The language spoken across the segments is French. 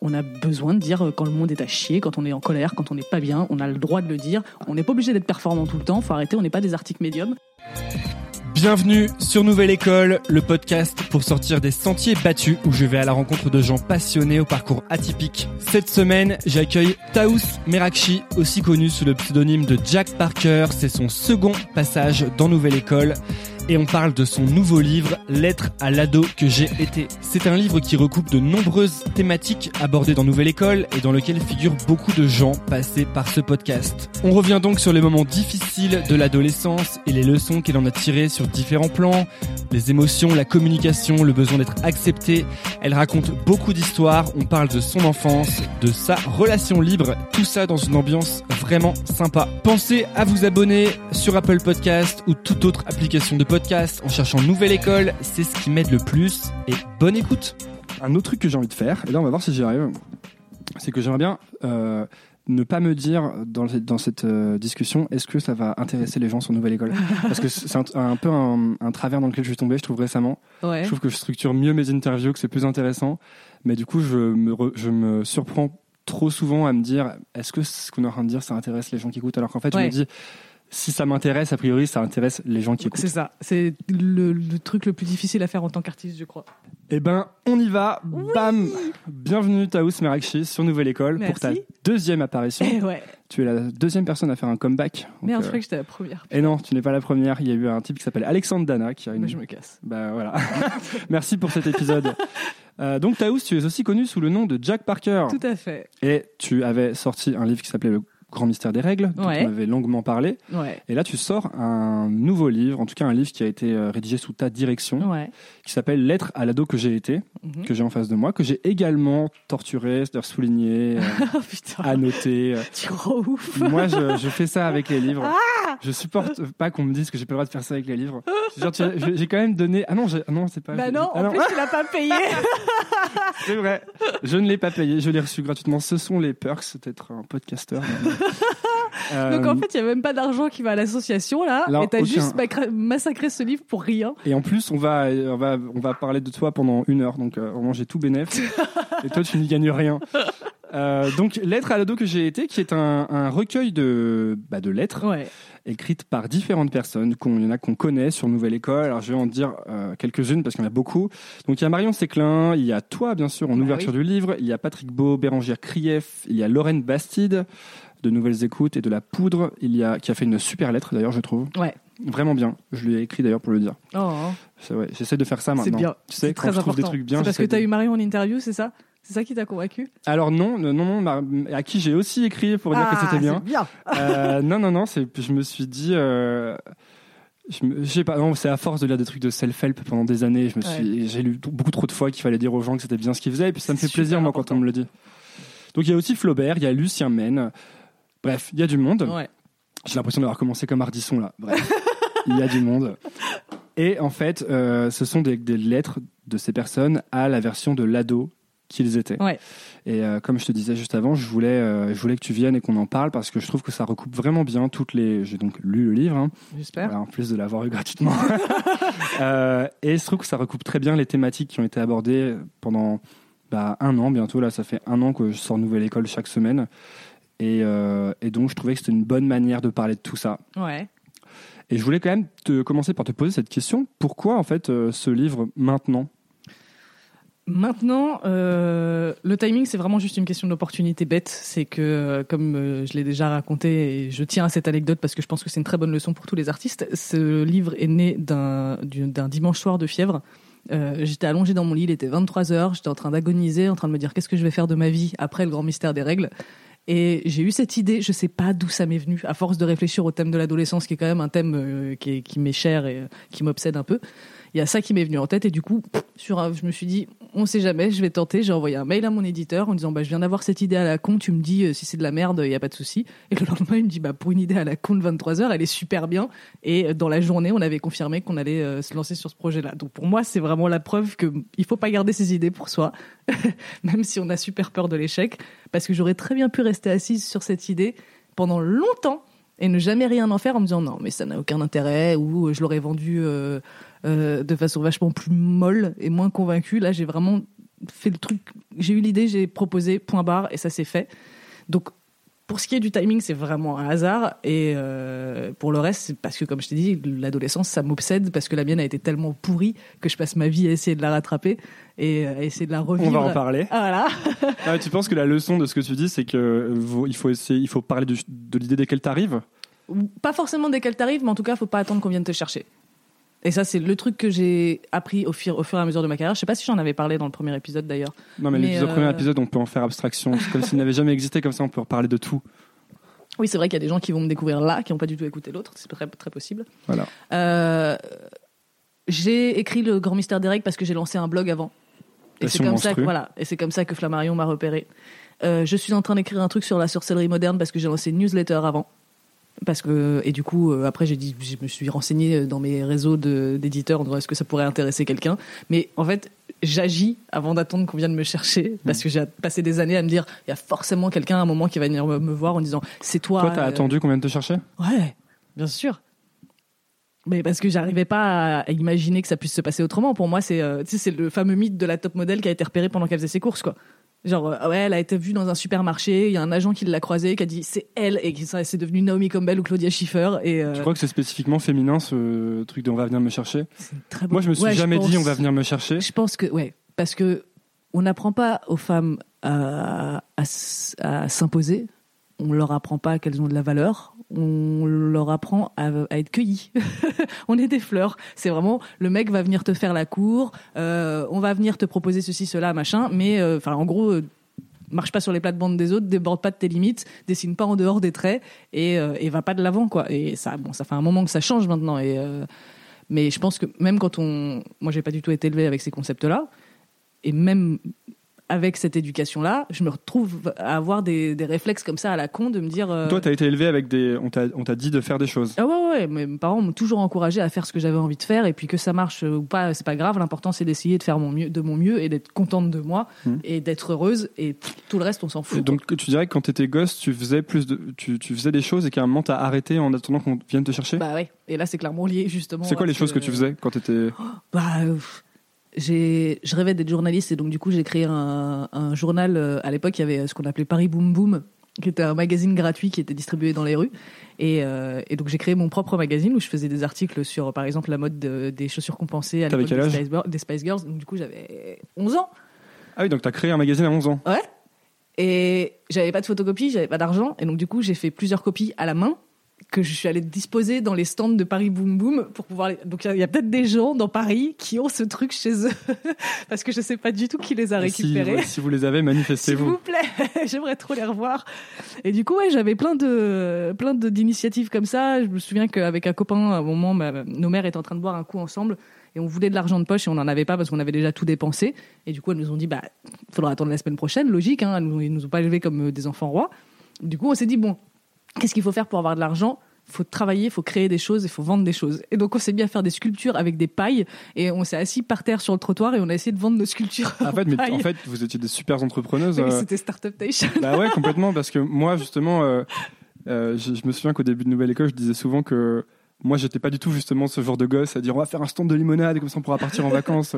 on a besoin de dire euh, quand le monde est à chier, quand on est en colère, quand on n'est pas bien, on a le droit de le dire. On n'est pas obligé d'être performant tout le temps, faut arrêter, on n'est pas des articles médiums. Bienvenue sur Nouvelle École, le podcast pour sortir des sentiers battus où je vais à la rencontre de gens passionnés au parcours atypique. Cette semaine, j'accueille Taous Merakchi, aussi connu sous le pseudonyme de Jack Parker. C'est son second passage dans Nouvelle École et on parle de son nouveau livre Lettre à l'ado que j'ai été. C'est un livre qui recoupe de nombreuses thématiques abordées dans Nouvelle École et dans lequel figurent beaucoup de gens passés par ce podcast. On revient donc sur les moments difficiles de l'adolescence et les leçons qu'elle en a tirées sur différents plans, les émotions, la communication, le besoin d'être accepté. Elle raconte beaucoup d'histoires, on parle de son enfance, de sa relation libre, tout ça dans une ambiance vraiment sympa. Pensez à vous abonner sur Apple Podcast ou toute autre application de podcast en cherchant Nouvelle École, c'est ce qui m'aide le plus. Et bonne écoute Un autre truc que j'ai envie de faire, et là on va voir si j'y arrive, c'est que j'aimerais bien euh, ne pas me dire dans, dans cette euh, discussion est-ce que ça va intéresser les gens sur Nouvelle École? Parce que c'est un, peu un, travers dans lequel je suis tombé, je trouve récemment. Je trouve que je structure mieux mes interviews, que c'est plus intéressant. Mais du coup, je me, je me surprends trop souvent à me dire est-ce que ce qu'on est en train de dire ça intéresse les gens qui écoutent? Alors qu'en fait, je me dis si ça m'intéresse, a priori, ça intéresse les gens qui écoutent. C'est ça. C'est le, truc le plus difficile à faire en tant qu'artiste, je crois. Eh ben, on y va. Bam Bienvenue, Taous Merakchi, sur Nouvelle École pour ta deuxième apparition. Eh ouais. Tu es la deuxième personne à faire un comeback. Mais en euh... que j'étais la première. Et non, tu n'es pas la première. Il y a eu un type qui s'appelle Alexandre Dana qui a une. Je me casse. Bah voilà. Merci pour cet épisode. Euh, donc Taous, tu es aussi connu sous le nom de Jack Parker. Tout à fait. Et tu avais sorti un livre qui s'appelait Le Grand mystère des règles, dont on avait longuement parlé. Et là, tu sors un nouveau livre, en tout cas un livre qui a été euh, rédigé sous ta direction, qui s'appelle Lettre à l'ado que j'ai été, mhm. que j'ai en face de moi, que j'ai également torturé, c'est-à-dire souligné, euh, oh, annoté. Euh. Tu ouf. Moi, je, fais ça avec les livres. Ah je supporte pas qu'on me dise que j'ai pas le droit de faire ça avec les livres. J'ai quand même donné. Ah non, ah non, c'est pas. Bah non, ah en plus tu l'as pas payé. c'est vrai. Je ne l'ai pas payé. Je l'ai reçu gratuitement. Ce sont les perks d'être un podcasteur. Donc en euh, fait, il n'y a même pas d'argent qui va à l'association là, et t'as juste massacré ce livre pour rien. Et en plus, on va, on va, on va parler de toi pendant une heure, donc euh, on j'ai tout bénéf. et toi, tu n'y gagnes rien. Euh, donc, Lettre à l'ado que j'ai été, qui est un, un recueil de, bah, de lettres. Ouais écrites par différentes personnes. Il y en a qu'on connaît sur Nouvelle École. Alors je vais en dire euh, quelques-unes parce qu'il y en a beaucoup. Donc il y a Marion Séclin, il y a toi bien sûr en bah ouverture du livre, il y a Patrick Beau, Bérangère Krief, il y a Lorraine Bastide de Nouvelles Écoutes et de La Poudre, il y a qui a fait une super lettre d'ailleurs je trouve. Ouais. Vraiment bien. Je lui ai écrit d'ailleurs pour le dire. Oh. J'essaie de faire ça maintenant. C'est bien. Tu sais, quand très je trouve des trucs bien. C'est parce que tu as eu Marion en interview, c'est ça? C'est ça qui t'a convaincu? Alors non, non, non, à qui j'ai aussi écrit pour dire que ah, c'était bien. bien. euh, non, non, non, je me suis dit, euh, je, sais pas, non, c'est à force de lire des trucs de self-help pendant des années. Je me suis, j'ai lu beaucoup trop de fois qu'il fallait dire aux gens que c'était bien ce qu'ils faisaient, et puis ça me fait plaisir moi quand on me le dit. Donc il y a aussi Flaubert, il y a Lucien Mène. Bref, il y a du monde. J'ai l'impression d'avoir commencé comme Ardisson là. Bref, il y a du monde. Et en fait, euh, ce sont des, des, lettres de ces personnes à la version de l'ado qu'ils étaient. Ouais. Et euh, comme je te disais juste avant, je voulais, euh, je voulais que tu viennes et qu'on en parle parce que je trouve que ça recoupe vraiment bien toutes les. J'ai donc lu le livre. Hein, J'espère. en plus de l'avoir eu gratuitement. et je trouve que ça recoupe très bien les thématiques qui ont été abordées pendant bah, un an bientôt. Là, ça fait un an que je sors Nouvelle École chaque semaine. Et, euh, et donc, je trouvais que c'était une bonne manière de parler de tout ça. Ouais. Et je voulais quand même te commencer par te poser cette question. Pourquoi, en fait, ce livre maintenant? Maintenant, euh, le timing, c'est vraiment juste une question d'opportunité bête. C'est que, euh, comme euh, je l'ai déjà raconté, et je tiens à cette anecdote parce que je pense que c'est une très bonne leçon pour tous les artistes, ce livre est né d'un dimanche soir de fièvre. j'étais allongée dans mon lit, il était 23 heures, j'étais en train d'agoniser, en train de me dire qu'est-ce que je vais faire de ma vie après le grand mystère des règles? Et j'ai eu cette idée, je sais pas d'où ça m'est venu, à force de réfléchir au thème de l'adolescence, qui est quand même un thème qui, qui m'est cher et qui m'obsède un peu il y a ça qui m'est venu en tête et du coup, sur je me suis dit, on sait jamais, je vais tenter. J'ai envoyé un mail à mon éditeur en disant, bah, je viens d'avoir cette idée à la con, tu me dis euh, si c'est de la merde, il y a pas de souci. Et le lendemain, il me dit, bah, pour une idée à la con de 23 heures, elle est super bien. Et euh, dans la journée, on avait confirmé qu'on allait euh, se lancer sur ce projet-là. Donc pour moi, c'est vraiment la preuve que il faut pas garder ses idées pour soi, même si on a super peur de l'échec, parce que j'aurais très bien pu rester assise sur cette idée pendant longtemps et ne jamais rien en faire en me disant non mais ça n'a aucun intérêt ou je l'aurais vendu de façon vachement plus molle et moins convaincue. Là, j'ai vraiment fait le truc j'ai eu l'idée, j'ai proposé, point barre, et ça s'est fait. Donc, pour ce qui est du timing, c'est vraiment un hasard. Et euh, pour le reste, c'est parce que, comme je t'ai dit, l'adolescence, ça m'obsède parce que la mienne a été tellement pourrie que je passe ma vie à essayer de la rattraper et à essayer de la revivre. On va en parler. Ah, voilà. Ah, tu penses que la leçon de ce que tu dis, c'est que il faut essayer, il faut parler de, de l'idée desquelles t'arrives Pas forcément desquelles t'arrives, mais en tout cas, faut pas attendre qu'on vienne te chercher. Et ça, c'est le truc que j'ai appris au fur, au fur et à mesure de ma carrière. Je sais pas si j'en avais parlé dans le premier épisode d'ailleurs. Non, mais, Mais, l'épisode- euh, premier épisode, on peut en faire abstraction. C'est comme s'il n'avait jamais existé, comme ça, on peut reparler de tout. Oui, c'est vrai qu'il y a des gens qui vont me découvrir là, qui n'ont pas du tout écouté l'autre. C'est très, très possible. Voilà. Euh, j'ai écrit le Grand Mystère des Règles parce que j'ai lancé un blog avant. Et c'est comme ça que voilà, et comme ça que Flammarion m'a repéré. Euh, je suis en train d'écrire un truc sur la sorcellerie moderne parce que j'ai lancé une newsletter avant. Parce que et du coup euh, après j'ai dit je me suis renseigné dans mes réseaux d'éditeurs en disant est-ce que ça pourrait intéresser quelqu'un? Mais en fait j'agis avant d'attendre qu'on vienne me chercher parce que j'ai passé des années à me dire il y a forcément quelqu'un à un moment qui va venir me, voir en disant c'est toi. Toi, t'as euh, attendu qu'on vienne te chercher? Ouais, bien sûr. Mais parce que j'arrivais pas à imaginer que ça puisse se passer autrement. Pour moi, c'est euh, c'est le fameux mythe de la top modèle qui a été repérée pendant qu'elle faisait ses courses, quoi. Genre, euh, ouais, elle a été vue dans un supermarché, il y a un agent qui l'a croisée, qui a dit c'est elle, et qui c'est devenu Naomi Campbell ou Claudia Schiffer. Et, euh, Tu crois que c'est spécifiquement féminin, ce truc de on va venir me chercher? Très. Moi, je me suis Ouais, jamais pense- dit on va venir me chercher. Je pense que, ouais, parce que on n'apprend pas aux femmes à, à s'imposer. On leur apprend pas qu'elles ont de la valeur. On leur apprend à, être cueillies. on est des fleurs. C'est vraiment le mec va venir te faire la cour. euh, on va venir te proposer ceci, cela, machin. Mais euh, enfin, en gros. euh, Marche pas sur les plates-bandes des autres, déborde pas de tes limites, dessine pas en dehors des traits et, euh, et va pas de l'avant quoi. Et ça, bon, ça fait un moment que ça change maintenant. Et mais je pense que même quand on, moi j'ai pas du tout été élevé avec ces concepts-là, et même avec cette éducation-là, je me retrouve à avoir des, des réflexes comme ça à la con de me dire. euh, Toi, t'as été élevé avec des. On t'a dit de faire des choses. ah ouais, ouais, mes parents m'ont toujours encouragé à faire ce que j'avais envie de faire, et puis que ça marche ou pas, c'est pas grave. L'important c'est d'essayer de faire mon mieux, de mon mieux, et d'être contente de moi, Mhm. et d'être heureuse, et pff, tout le reste on s'en fout. Et donc, tu dirais que quand t'étais gosse, tu faisais plus de, tu, tu faisais des choses et qu'à un moment t'as arrêté en attendant qu'on vienne te chercher? bah ouais. Et là c'est clairement lié justement. c'est quoi les choses que tu faisais quand t'étais Bah, euh, j'ai, je rêvais d'être journaliste et donc du coup j'ai créé un, un journal. euh, À l'époque, il y avait ce qu'on appelait Paris Boom Boom, qui était un magazine gratuit qui était distribué dans les rues. Et, euh, et donc j'ai créé mon propre magazine où je faisais des articles sur, par exemple, la mode de- des chaussures compensées à l'époque des, Spice Girls- des Spice Girls. Donc du coup j'avais 11 ans. Ah oui, donc t'as créé un magazine à 11 ans. Ouais. Et j'avais pas de photocopie, j'avais pas d'argent, et donc du coup j'ai fait plusieurs copies à la main que je suis allée disposer dans les stands de Paris Boom Boom pour pouvoir. Donc il y a- peut-être des gens dans Paris qui ont ce truc chez eux parce que je sais pas du tout qui les a si, récupérés. si vous les avez, S'il manifestez-vous. vous plaît, j'aimerais trop les revoir. Et du coup, ouais, j'avais plein de plein de- d'initiatives comme ça. Je me souviens qu'avec un copain, à un moment, ma- nos mères étaient en train de boire un coup ensemble et on voulait de l'argent de poche et on n'en avait pas parce qu'on avait déjà tout dépensé. Et du coup, elles nous ont dit, bah, faudra attendre la semaine prochaine, logique. Hein, ils nous ont pas élevés comme euh, des enfants rois. Du coup, on s'est dit, bon, qu'est-ce qu'il faut faire pour avoir de l'argent? Faut travailler, faut créer des choses, il faut vendre des choses. Et donc on s'est mis à faire des sculptures avec des pailles et on s'est assis par terre sur le trottoir et on a essayé de vendre nos sculptures. En fait, mais en fait, vous étiez des super entrepreneuses. Oui, euh, C'était Startup Nation. Bah ouais, complètement, parce que moi, justement, euh, euh, je, je me souviens qu'au début de Nouvelle École, je disais souvent que moi, j'étais pas du tout justement ce genre de gosse à dire on va faire un stand de limonade et comme ça on pourra partir en vacances.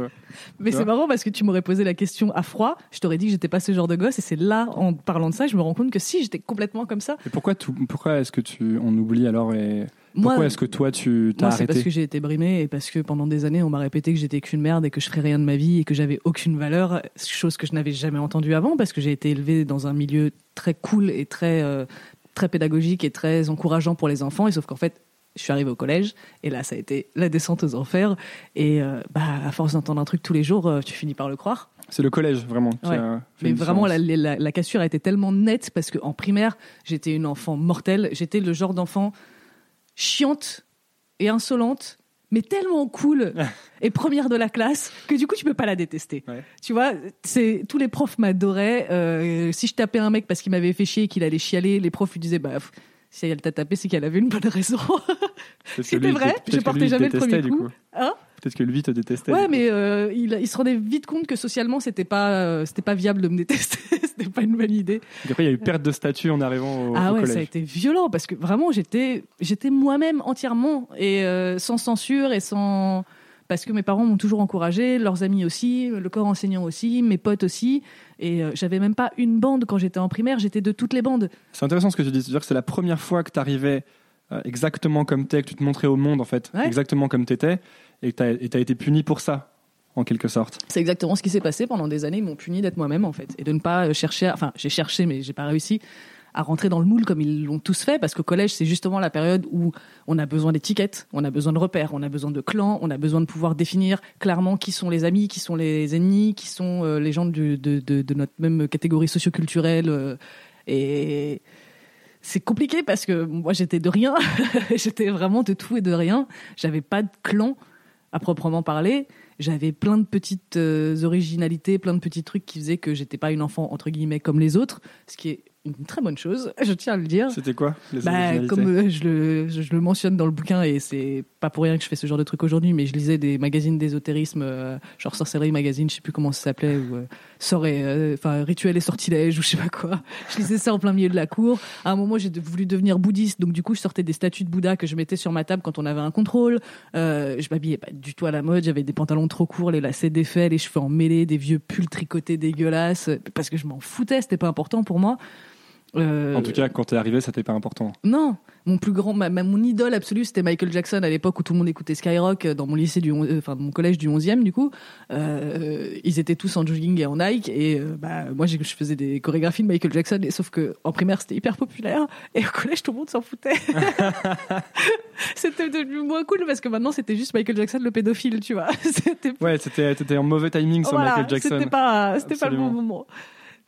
Mais c'est marrant parce que tu m'aurais posé la question à froid, je t'aurais dit que j'étais pas ce genre de gosse et c'est là, en parlant de ça, je me rends compte que si, j'étais complètement comme ça. Et pourquoi, tout, pourquoi est-ce que tu, on oublie alors et Moi, pourquoi est-ce que toi tu t'as moi c'est parce que j'ai été brimée et parce que pendant des années, on m'a répété que j'étais qu'une merde et que je ferais rien de ma vie et que j'avais aucune valeur, chose que je n'avais jamais entendue avant parce que j'ai été élevée dans un milieu très cool et très, euh, très pédagogique et très encourageant pour les enfants et sauf qu'en fait, je suis arrivée au collège et là, ça a été la descente aux enfers et euh, bah, à force d'entendre un truc tous les jours, euh, tu finis par le croire. C'est le collège vraiment. qui Ouais. a fait Mais vraiment, la, différence. la, la cassure a été tellement nette parce qu'en primaire, j'étais une enfant mortelle. J'étais le genre d'enfant chiante et insolente, mais tellement cool et première de la classe que du coup, tu peux pas la détester. Ouais. Tu vois, c'est tous les profs m'adoraient. Euh, si je tapais un mec parce qu'il m'avait fait chier et qu'il allait chialer, les profs lui disaient bah. Si elle t'a tapé, c'est qu'elle avait une bonne raison. C'était vrai, je portais jamais le premier coup. Hein Peut-être que lui te détestait. Ouais, mais euh, il, il se rendait vite compte que socialement, c'était pas, euh, c'était pas viable de me détester. c'était pas une bonne idée. Donc après, il y a eu perte de statut en arrivant au, ah au ouais, collège. ça a été violent parce que vraiment, j'étais, j'étais moi-même entièrement et euh, sans censure et sans. Parce que mes parents m'ont toujours encouragé, leurs amis aussi, le corps enseignant aussi, mes potes aussi. Et euh, j'avais même pas une bande quand j'étais en primaire, j'étais de toutes les bandes. C'est intéressant ce que tu dis, c'est-à-dire que c'est la première fois que tu arrivais euh, exactement comme t'es, que tu te montrais au monde en fait, Ouais. exactement comme t'étais, et que tu as été puni pour ça, en quelque sorte. C'est exactement ce qui s'est passé pendant des années. Ils m'ont puni d'être moi-même en fait et de ne pas euh, chercher. à- Enfin, j'ai cherché, mais j'ai pas réussi à rentrer dans le moule comme ils l'ont tous fait parce qu'au collège c'est justement la période où on a besoin d'étiquettes, on a besoin de repères, on a besoin de clans, on a besoin de pouvoir définir clairement qui sont les amis, qui sont les ennemis, qui sont euh, les gens de notre même catégorie socioculturelle euh, et c'est compliqué parce que moi j'étais de rien, j'étais vraiment de tout et de rien, j'avais pas de clan à proprement parler. J'avais plein de petites euh, originalités, plein de petits trucs qui faisaient que j'étais pas une enfant entre guillemets comme les autres, ce qui est une très bonne chose, je tiens à le dire. C'était quoi les Bah, comme euh, je, le, je, je le mentionne dans le bouquin, et c'est pas pour rien que je fais ce genre de truc aujourd'hui, mais je lisais des magazines d'ésotérisme, euh, genre Sorcellerie Magazine, je sais plus comment ça s'appelait, ou euh, Sort et, euh, enfin Rituel et Sortilège, ou je sais pas quoi. Je lisais ça en plein milieu de la cour. À un moment, j'ai de- voulu devenir bouddhiste, donc du coup, je sortais des statues de Bouddha que je mettais sur ma table quand on avait un contrôle. Je m'habillais pas du tout à la mode, j'avais des pantalons trop courts, les lacets défaits, les cheveux emmêlés, des vieux pulls tricotés dégueulasses, parce que je m'en foutais, c'était pas important pour moi. Euh, En tout cas, quand t'es arrivé, ça t'était pas important. non, mon plus grand, ma, ma- mon idole absolue, c'était Michael Jackson à l'époque où tout le monde écoutait Skyrock euh, dans mon lycée du, euh, enfin mon collège du 11e du coup. Euh, ils étaient tous en jogging et en Nike et euh, bah moi je faisais des chorégraphies de Michael Jackson et sauf que en primaire c'était hyper populaire et au collège tout le monde s'en foutait. c'était devenu moins cool parce que maintenant c'était juste Michael Jackson le pédophile, tu vois. Ouais, c'était en mauvais timing sur voilà, Michael Jackson. C'était pas, c'était pas le bon moment.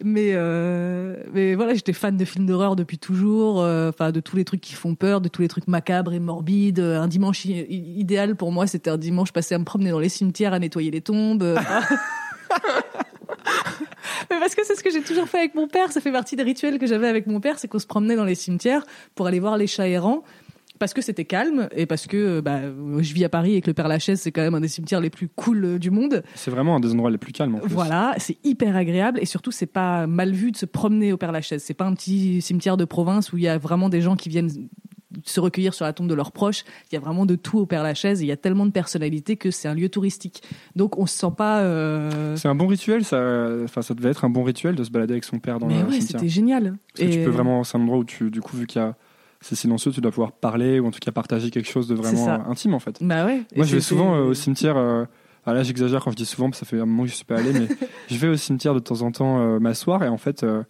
Mais euh, mais voilà, j'étais fan de films d'horreur depuis toujours, euh, enfin de tous les trucs qui font peur, de tous les trucs macabres et morbides. Un dimanche idéal pour moi, c'était un dimanche passé à me promener dans les cimetières, à nettoyer les tombes. Mais parce que c'est ce que j'ai toujours fait avec mon père, ça fait partie des rituels que j'avais avec mon père, c'est qu'on se promenait dans les cimetières pour aller voir les chats errants. Parce que c'était calme et parce que euh, bah, je vis à Paris et que le Père Lachaise c'est quand même un des cimetières les plus cool euh, du monde. C'est vraiment un des endroits les plus calmes. En plus. Voilà, c'est hyper agréable et surtout c'est pas mal vu de se promener au Père Lachaise. C'est pas un petit cimetière de province où il y a vraiment des gens qui viennent se recueillir sur la tombe de leurs proches. Il y a vraiment de tout au Père Lachaise. et Il y a tellement de personnalités que c'est un lieu touristique. Donc on se sent pas. euh, C'est un bon rituel, ça. Enfin, ça devait être un bon rituel de se balader avec son père dans Mais le ouais, c'était génial. Parce que tu Et- peux vraiment, c'est un endroit où tu, du coup, vu qu'il y a, c'est silencieux, tu dois pouvoir parler ou en tout cas partager quelque chose de vraiment intime en fait. Bah ouais. Moi, je vais souvent euh, au cimetière. euh, ah là, j'exagère quand je dis souvent, parce que ça fait un moment que je suis pas allé, mais je vais au cimetière de temps en temps euh, m'asseoir et en fait, euh,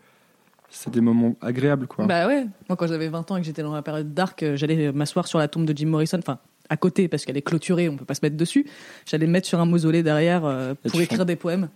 c'est des moments agréables, quoi. Bah ouais. Moi, quand j'avais 20 ans et que j'étais dans la période dark, j'allais m'asseoir sur la tombe de Jim Morrison. Enfin, à côté, parce qu'elle est clôturée, on peut pas se mettre dessus. J'allais me mettre sur un mausolée derrière pour écrire des poèmes.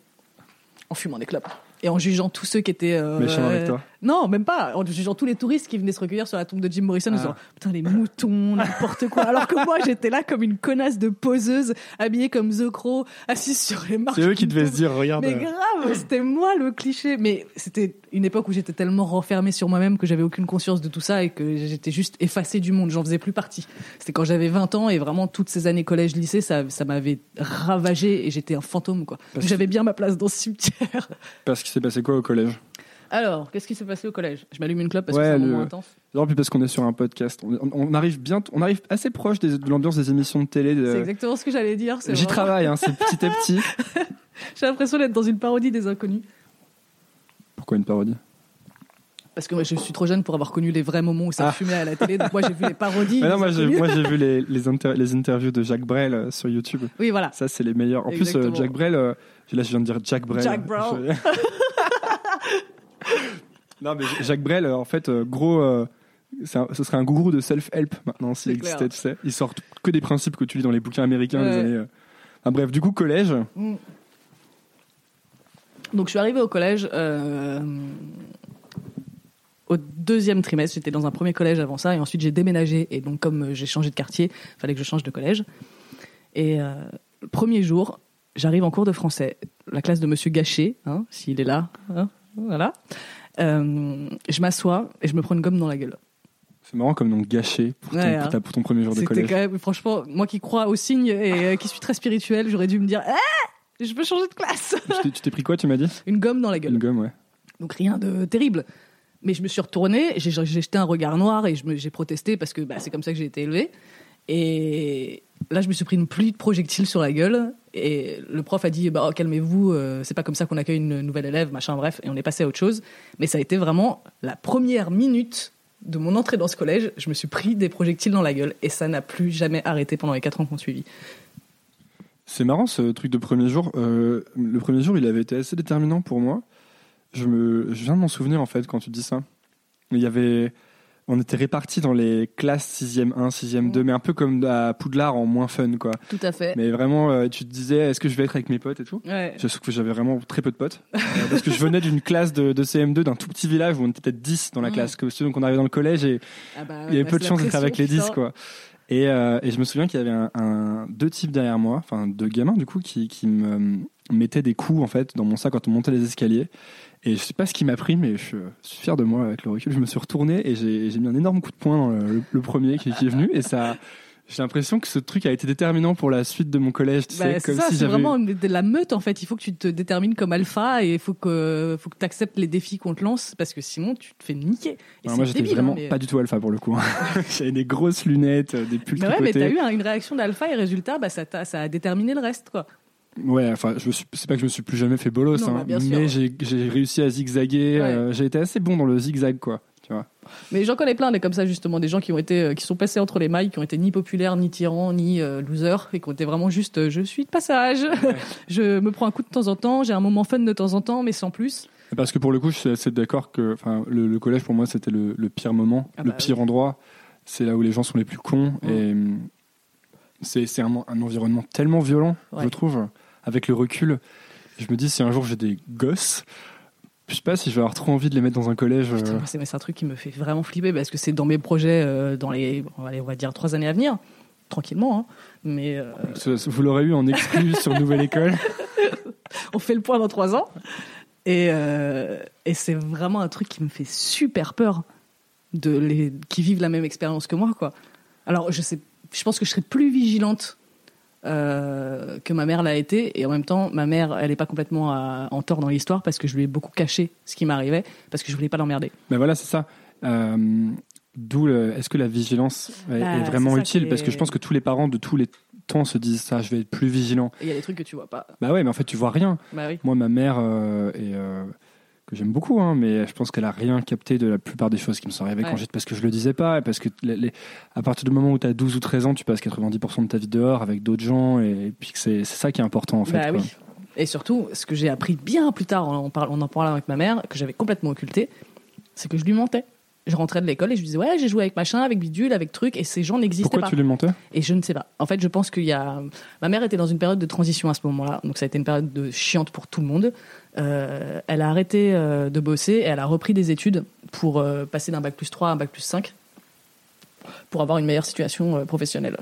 En fumant des clopes. Et en jugeant tous ceux qui étaient. euh, Méchant avec toi. Non, même pas. En jugeant tous les touristes qui venaient se recueillir sur la tombe de Jim Morrison en Ah. disant Putain, les moutons, n'importe quoi. Alors que moi, j'étais là comme une connasse de poseuse, habillée comme The Crow, assise sur les marches. C'est eux qui devaient se dire, regarde. Mais euh, grave, c'était moi le cliché. Mais c'était une époque où j'étais tellement renfermée sur moi-même que j'avais aucune conscience de tout ça et que j'étais juste effacée du monde. J'en faisais plus partie. C'était quand j'avais 20 ans et vraiment toutes ces années collège, lycée, ça, ça m'avait ravagé et j'étais un fantôme, quoi. Que- J'avais bien ma place dans ce cimetière. Parce qu'il s'est passé quoi au collège Alors, qu'est-ce qui s'est passé au collège? Je m'allume une clope parce Ouais, que c'est un le- moment intense. Non, puis parce qu'on est sur un podcast. On, on- on arrive bien, on arrive assez proche des- de l'ambiance des émissions de télé. de- C'est exactement ce que j'allais dire. J'y travaille, hein, c'est petit à petit. J'ai l'impression d'être dans une parodie des inconnus. Pourquoi une parodie? Parce que je suis trop jeune pour avoir connu les vrais moments où ça Ah. fumait à la télé. Donc moi, j'ai vu les parodies. Mais non, moi j'ai, inconnus. moi, j'ai vu les, les, inter- les interviews de Jacques Brel euh, sur YouTube. Oui, voilà. Ça, c'est les meilleurs. En plus, Exactement. euh, Jacques Brel, euh, là, je viens de dire Jack Brel. Jack Brel. Non, mais Jacques Brel, en fait, gros, un- ce serait un gourou de self-help maintenant s'il existait, tu sais. Il sort que des principes que tu lis dans les bouquins américains des années. bref, du coup, collège. Mm. Donc je suis arrivée au collège euh, au deuxième trimestre. J'étais dans un premier collège avant ça et ensuite j'ai déménagé. Et donc comme euh, j'ai changé de quartier, il fallait que je change de collège. Et euh, le premier jour, j'arrive en cours de français. La classe de Monsieur Gachet, hein, s'il est là, hein, voilà. Euh, je m'assois et je me prends une gomme dans la gueule. C'est marrant comme nom gâché pour, ton, Ouais, pour hein. ta- pour ton premier jour de collège. quand même, franchement, moi qui crois aux signes et euh, qui suis très spirituel, j'aurais dû me dire, ah, je peux changer de classe. Tu t'es pris quoi, tu m'as dit? Une gomme dans la gueule. Une gomme, ouais. Donc rien de terrible. Mais je me suis retournée, j'ai jeté un regard noir et j'ai protesté parce que bah, c'est comme ça que j'ai été élevée. Et Là, je me suis pris une pluie de projectiles sur la gueule et le prof a dit bah oh, calmez-vous, euh, c'est pas comme ça qu'on accueille une nouvelle élève, machin, bref, et on est passé à autre chose. Mais ça a été vraiment la première minute de mon entrée dans ce collège, je me suis pris des projectiles dans la gueule et ça n'a plus jamais arrêté pendant les quatre ans qu'on suivi. C'est marrant ce truc de premier jour. Euh, le premier jour, il avait été assez déterminant pour moi. Je, me, je viens de m'en souvenir en fait quand tu dis ça. Il y avait on était répartis dans les classes 6e 1, 6e 2, mais un peu comme à Poudlard en moins fun, quoi. Tout à fait. Mais vraiment, euh, tu te disais, est-ce que je vais être avec mes potes et tout? Ouais. Je trouve que j'avais vraiment très peu de potes. Euh, parce que je venais d'une classe de, de CM2 d'un tout petit village où on était peut-être 10 dans la Mm. classe. Donc on arrivait dans le collège et Ah bah, il y avait bah, peu de chance d'être avec les pression, 10, putain. quoi. Et, euh, et je me souviens qu'il y avait un, un- deux types derrière moi, enfin deux gamins du coup, qui, qui me mettaient des coups en fait dans mon sac quand on montait les escaliers. Et je sais pas ce qui m'a pris, mais je suis fier de moi avec le recul. Je me suis retourné et j'ai mis un énorme coup de poing dans le, le premier qui, qui est venu. Et ça, j'ai l'impression que ce truc a été déterminant pour la suite de mon collège. Tu Bah, sais, comme ça, si c'est vraiment de la meute en fait. Il faut que tu te détermines comme alpha et il faut que, faut que tu acceptes les défis qu'on te lance parce que sinon tu te fais niquer. Et moi, j'étais vraiment hein, mais... pas du tout alpha pour le coup. hein. J'avais des grosses lunettes, euh, des pulls Mais ouais, mais t'as eu un- une réaction d'alpha et résultat, bah, ça, a déterminé le reste quoi. Ouais, enfin, je c'est pas que je me suis plus jamais fait bolos, Non, hein, bah, mais j'ai, réussi à zigzaguer. Ouais. euh, j'ai été assez bon dans le zigzag, quoi. Tu vois. Mais j'en connais plein des comme ça justement, des gens qui ont été, euh, qui sont passés entre les mailles, qui ont été ni populaires, ni tyrans, ni euh, losers, et qui ont été vraiment juste, euh, je suis de passage, je me prends un coup de temps en temps, j'ai un moment fun de temps en temps, mais sans plus. Parce que pour le coup, je suis assez d'accord que, enfin, le, le collège pour moi c'était le, le pire moment, Ah le bah pire endroit. C'est là où les gens sont les plus cons et hum, c'est, c'est un, un environnement tellement violent, Ouais. je trouve. Avec le recul, je me dis si un jour j'ai des gosses, je sais pas si je vais avoir trop envie de les mettre dans un collège. Euh, c'est un truc qui me fait vraiment flipper parce que c'est dans mes projets euh, dans les, on va, dire trois années à venir, tranquillement. Hein. Mais euh, vous l'aurez eu en exclu sur Nouvelle École. on fait le point dans trois ans. Et, et c'est vraiment un truc qui me fait super peur de les qui vivent la même expérience que moi, quoi. Alors je sais, je pense que je serais plus vigilante euh, que ma mère l'a été, et en même temps, ma mère, elle est pas complètement à- en tort dans l'histoire parce que je lui ai beaucoup caché ce qui m'arrivait parce que je voulais pas l'emmerder. Ben voilà, c'est ça. Euh, D'où est-ce que la vigilance est, Bah, est vraiment utile? Parce que je pense que tous les parents de tous les temps se disent ça, je vais être plus vigilant. Il y a des trucs que tu vois pas. Bah ouais, mais en fait tu vois rien. Bah oui. Moi, ma mère euh, est, euh, que j'aime beaucoup, hein, mais je pense qu'elle a rien capté de la plupart des choses qui me sont arrivées quand j'étais parce que je le disais pas, et parce que les- les- à partir du moment où tu as 12 ou 13 ans, tu passes 90% de ta vie dehors avec d'autres gens, et, et puis que c'est ça qui est important en fait. Bah quoi. oui. Et surtout, ce que j'ai appris bien plus tard, en, parlant, en en parlant avec ma mère, que j'avais complètement occulté, c'est que je lui mentais. Je rentrais de l'école et je lui disais ouais j'ai joué avec machin, avec bidule, avec truc et ces gens n'existaient Pourquoi pas. tu lui mentais? Et je ne sais pas. En fait, je pense qu'il y a. Ma mère était dans une période de transition à ce moment-là, donc ça a été une période de chiante pour tout le monde. Euh, elle a arrêté euh, de bosser et elle a repris des études pour euh, passer d'un bac plus 3 à un bac plus 5 pour avoir une meilleure situation professionnelle.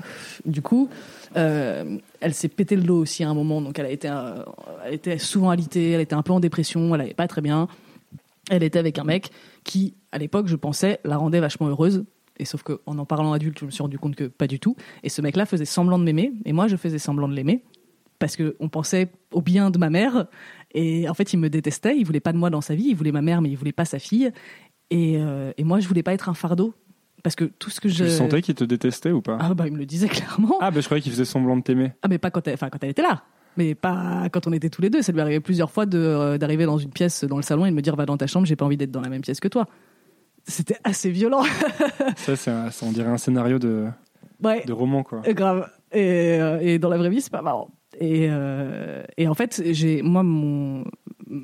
Du coup, elle s'est pété le dos aussi à un moment, donc elle a été, elle était souvent alitée, elle était un peu en dépression, elle allait pas très bien. Elle était avec un mec qui, à l'époque, je pensais, la rendait vachement heureuse. Et sauf qu'en en parlant adulte, je me suis rendu compte que pas du tout. Et ce mec-là faisait semblant de m'aimer, et moi, je faisais semblant de l'aimer parce qu'on pensait au bien de ma mère. Et en fait, il me détestait, il voulait pas de moi dans sa vie, il voulait ma mère, mais il voulait pas sa fille. Et, euh, et moi, je voulais pas être un fardeau. Parce que tout ce que Tu je. le sentais qu'il te détestait ou pas? Ah, bah, il me le disait clairement. Ah, bah je croyais qu'il faisait semblant de t'aimer. Ah, mais pas quand elle, enfin, quand elle était là. Mais pas quand on était tous les deux. Ça lui arrivait plusieurs fois euh, d'arriver dans une pièce dans le salon et de me dire va dans ta chambre, j'ai pas envie d'être dans la même pièce que toi. C'était assez violent. Ça, c'est on dirait un scénario de, ouais, de roman, quoi. euh, grave. Et, euh, et dans la vraie vie, c'est pas marrant. Et, euh, et en fait, j'ai moi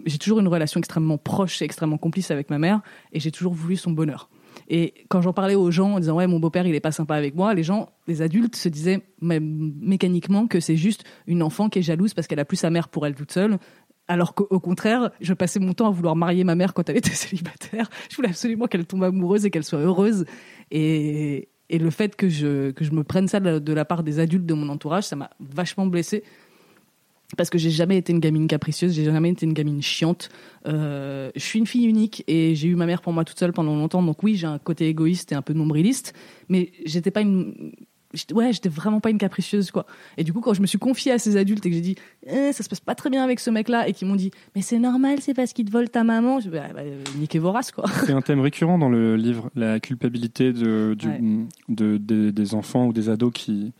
j'ai toujours une relation extrêmement proche et extrêmement complice avec ma mère et j'ai toujours voulu son bonheur. Et quand j'en parlais aux gens en disant ouais mon beau-père il est pas sympa avec moi, les gens, les adultes se disaient même mécaniquement que c'est juste une enfant qui est jalouse parce qu'elle a plus sa mère pour elle toute seule. Alors qu'au au contraire, je passais mon temps à vouloir marier ma mère quand elle était célibataire. Je voulais absolument qu'elle tombe amoureuse et qu'elle soit heureuse. Et, le fait que je, que je me prenne ça de la part des adultes de mon entourage, ça m'a vachement blessée. Parce que j'ai jamais été une gamine capricieuse, j'ai jamais été une gamine chiante. Euh, je suis une fille unique et j'ai eu ma mère pour moi toute seule pendant longtemps. Donc oui, j'ai un côté égoïste et un peu nombriliste, mais j'étais pas une, ouais, j'étais vraiment pas une capricieuse quoi. Et du coup, quand je me suis confiée à ces adultes et que j'ai dit, eh, ça se passe pas très bien avec ce mec-là, et qu'ils m'ont dit, mais c'est normal, c'est parce qu'il te vole ta maman, je bah, bah, niquez vos races quoi. C'est un thème récurrent dans le livre, la culpabilité de, du- Ouais. de- des- des enfants ou des ados qui,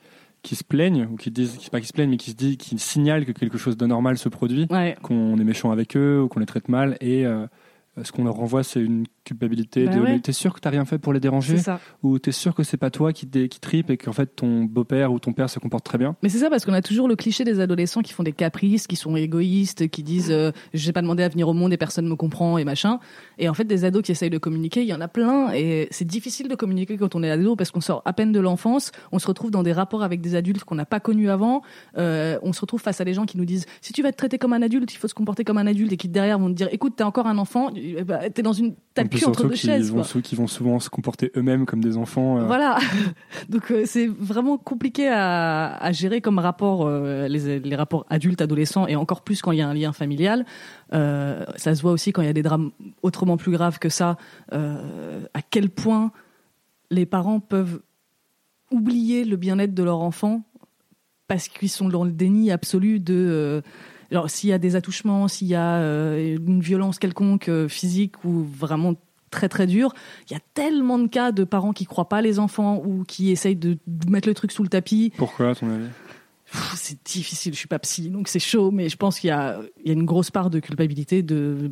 qui se plaignent ou qui disent, pas qui se plaignent, mais qui se disent, qui signalent que quelque chose de normal se produit, Ouais. qu'on est méchant avec eux ou qu'on les traite mal, et euh, ce qu'on leur renvoie, c'est une culpabilité. Bah de, ouais. T'es sûr que t'as rien fait pour les déranger, ou t'es sûr que c'est pas toi qui, qui tripe et qu'en fait ton beau-père ou ton père se comporte très bien? Mais c'est ça parce qu'on a toujours le cliché des adolescents qui font des caprices, qui sont égoïstes, qui disent euh, j'ai pas demandé à venir au monde et personne me comprend et machin. Et en fait des ados qui essayent de communiquer, il y en a plein et c'est difficile de communiquer quand on est ado parce qu'on sort à peine de l'enfance, on se retrouve dans des rapports avec des adultes qu'on n'a pas connus avant, euh, on se retrouve face à des gens qui nous disent si tu vas te traiter comme un adulte, il faut se comporter comme un adulte et qui derrière vont te dire écoute t'es encore un enfant, eh ben, t'es dans une cul entre deux chaises. vont, sou- qui vont souvent se comporter eux-mêmes comme des enfants. euh, Voilà. Donc euh, c'est vraiment compliqué à, à gérer comme rapport euh, les, les rapports adultes adolescents et encore plus quand il y a un lien familial. Ça se voit aussi quand il y a des drames autrement plus graves que ça. à quel point les parents peuvent oublier le bien-être de leur enfant parce qu'ils sont dans le déni absolu de alors s'il y a des attouchements, s'il y a euh, une violence quelconque euh, physique ou vraiment très très dure, il y a tellement de cas de parents qui croient pas les enfants ou qui essayent de mettre le truc sous le tapis. Pourquoi, à ton avis? C'est difficile, je suis pas psy, donc c'est chaud, mais je pense qu'il y a, il y a une grosse part de culpabilité de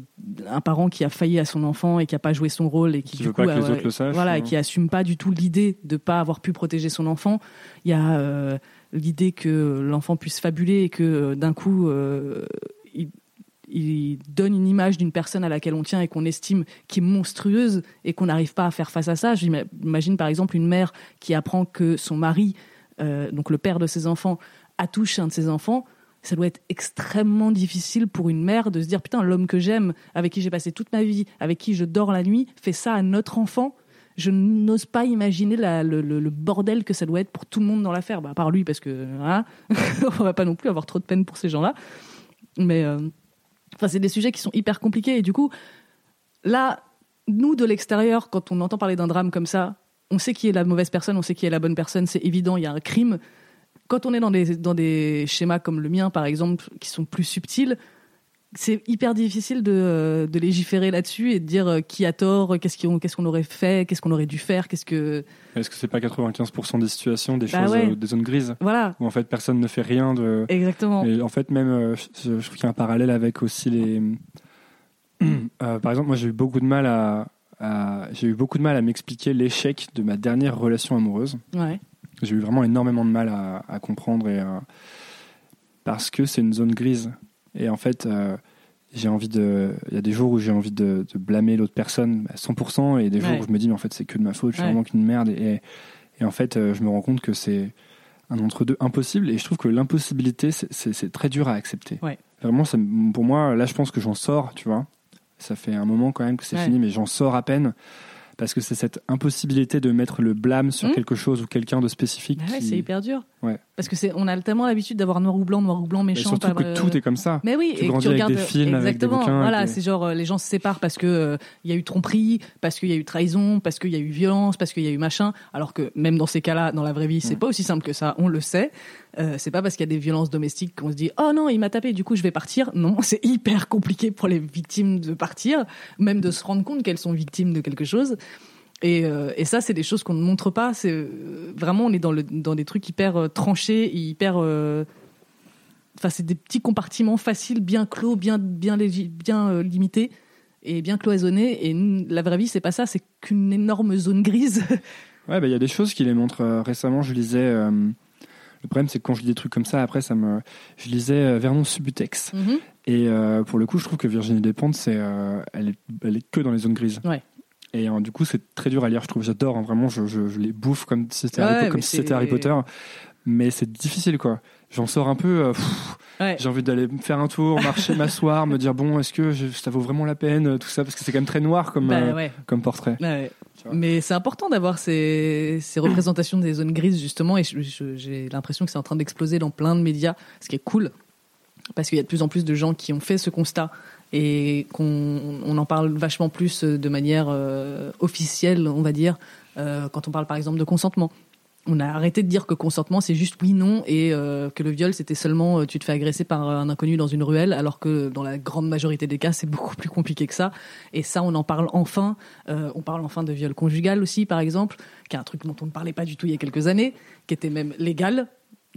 un parent qui a failli à son enfant et qui a pas joué son rôle et qui, Qui du veut coup pas que les autres le sachent, voilà, et qui assume pas du tout l'idée de pas avoir pu protéger son enfant. Il y a euh, l'idée que l'enfant puisse fabuler et que euh, d'un coup euh, il, donne une image d'une personne à laquelle on tient et qu'on estime qui est monstrueuse et qu'on n'arrive pas à faire face à ça. J'imagine par exemple une mère qui apprend que son mari, euh, donc le père de ses enfants, a touché un de ses enfants. Ça doit être extrêmement difficile pour une mère de se dire putain l'homme que j'aime, avec qui j'ai passé toute ma vie, avec qui je dors la nuit, fait ça à notre enfant. Je n'ose pas imaginer le, bordel que ça doit être pour tout le monde dans l'affaire. Bah, à part lui, parce que voilà, on va pas non plus avoir trop de peine pour ces gens-là. Mais euh, c'est des sujets qui sont hyper compliqués. Et du coup, là, nous de l'extérieur, quand on entend parler d'un drame comme ça, on sait qui est la mauvaise personne, on sait qui est la bonne personne. C'est évident, il y a un crime. Quand on est dans des schémas comme le mien, par exemple, qui sont plus subtils, c'est hyper difficile de, euh, de légiférer là-dessus et de dire euh, qui a tort, qu'est-ce qu'on qu'est-ce qu'on aurait fait, qu'est-ce qu'on aurait dû faire, qu'est-ce que Est-ce que c'est pas 95% des situations, des Bah choses, ouais. euh, des zones grises voilà, où en fait personne ne fait rien de. exactement. Et en fait, même, euh, je, je trouve qu'il y a un parallèle avec aussi les. Euh, par exemple, moi, j'ai eu beaucoup de mal à, à- j'ai eu beaucoup de mal à m'expliquer l'échec de ma dernière relation amoureuse. Ouais. J'ai eu vraiment énormément de mal à, à comprendre et à- parce que c'est une zone grise. Et en fait, euh, j'ai envie de. Il y a des jours où j'ai envie de, de blâmer l'autre personne à 100% et des jours Ouais. où je me dis mais en fait c'est que de ma faute, je suis vraiment qu'une merde. Et, et en fait, euh, je me rends compte que c'est un entre-deux impossible. Et je trouve que l'impossibilité, c'est- très dur à accepter. Vraiment, ça pour moi, là, je pense que j'en sors, tu vois. Ça fait un moment quand même que c'est fini, mais j'en sors à peine. Parce que c'est cette impossibilité de mettre le blâme sur Mhm. quelque chose ou quelqu'un de spécifique. Bah ouais, qui- c'est hyper dur. Ouais. Parce que c'est, on a tellement l'habitude d'avoir noir ou blanc, noir ou blanc, Mais méchant. surtout que tout est comme ça. Mais oui, Tu et grandis tu avec regardes des films, avec des exactement. bouquins, voilà, avec des- c'est genre euh, les gens se séparent parce que euh, il y a eu tromperie, parce qu'il y a eu trahison, parce qu'il y a eu violence, parce qu'il y a eu machin. Alors que même dans ces cas-là, dans la vraie vie, c'est pas aussi simple que ça. On le sait. Euh, c'est pas parce qu'il y a des violences domestiques qu'on se dit oh non il m'a tapé, du coup je vais partir. Non, c'est hyper compliqué pour les victimes de partir, même de se rendre compte qu'elles sont victimes de quelque chose. Et, euh, et ça, c'est des choses qu'on ne montre pas. C'est euh, vraiment, on est dans, le, dans des trucs hyper tranchés, hyper. Enfin, c'est des petits compartiments faciles, bien clos, bien, bien, bien limités et bien cloisonnés. Et la vraie vie, c'est pas ça. C'est qu'une énorme zone grise. Ouais, bah, il y a des choses qui les montrent. récemment, je lisais. Le problème, c'est que quand je lis des trucs comme ça, après, ça me. Je lisais euh, Vernon Subutex. Et euh, pour le coup, je trouve que Virginie Despentes, c'est, euh, elle, est, elle est que dans les zones grises. Ouais. Et euh, du coup, c'est très dur à lire. Je trouve, j'adore. hein, vraiment, je, je, je les bouffe comme si c'était Ouais, Harry, Po- mais comme si c'est- c'était Harry Potter. Mais c'est difficile, quoi. J'en sors un peu. Ouais. J'ai envie d'aller me faire un tour, marcher, m'asseoir, me dire bon, est-ce que je- ça vaut vraiment la peine, tout ça, parce que c'est quand même très noir comme, Bah, comme portrait. Ouais. Mais c'est important d'avoir ces, représentations des zones grises, justement, et j'ai l'impression que c'est en train d'exploser dans plein de médias, ce qui est cool, parce qu'il y a de plus en plus de gens qui ont fait ce constat et qu'on on en parle vachement plus de manière euh, officielle, on va dire, euh, quand on parle par exemple de consentement. On a arrêté de dire que consentement c'est juste oui non et euh, que le viol c'était seulement euh, tu te fais agresser par un inconnu dans une ruelle alors que dans la grande majorité des cas c'est beaucoup plus compliqué que ça et ça on en parle enfin Euh, on parle enfin de viol conjugal aussi par exemple qui est un truc dont on ne parlait pas du tout il y a quelques années qui était même légal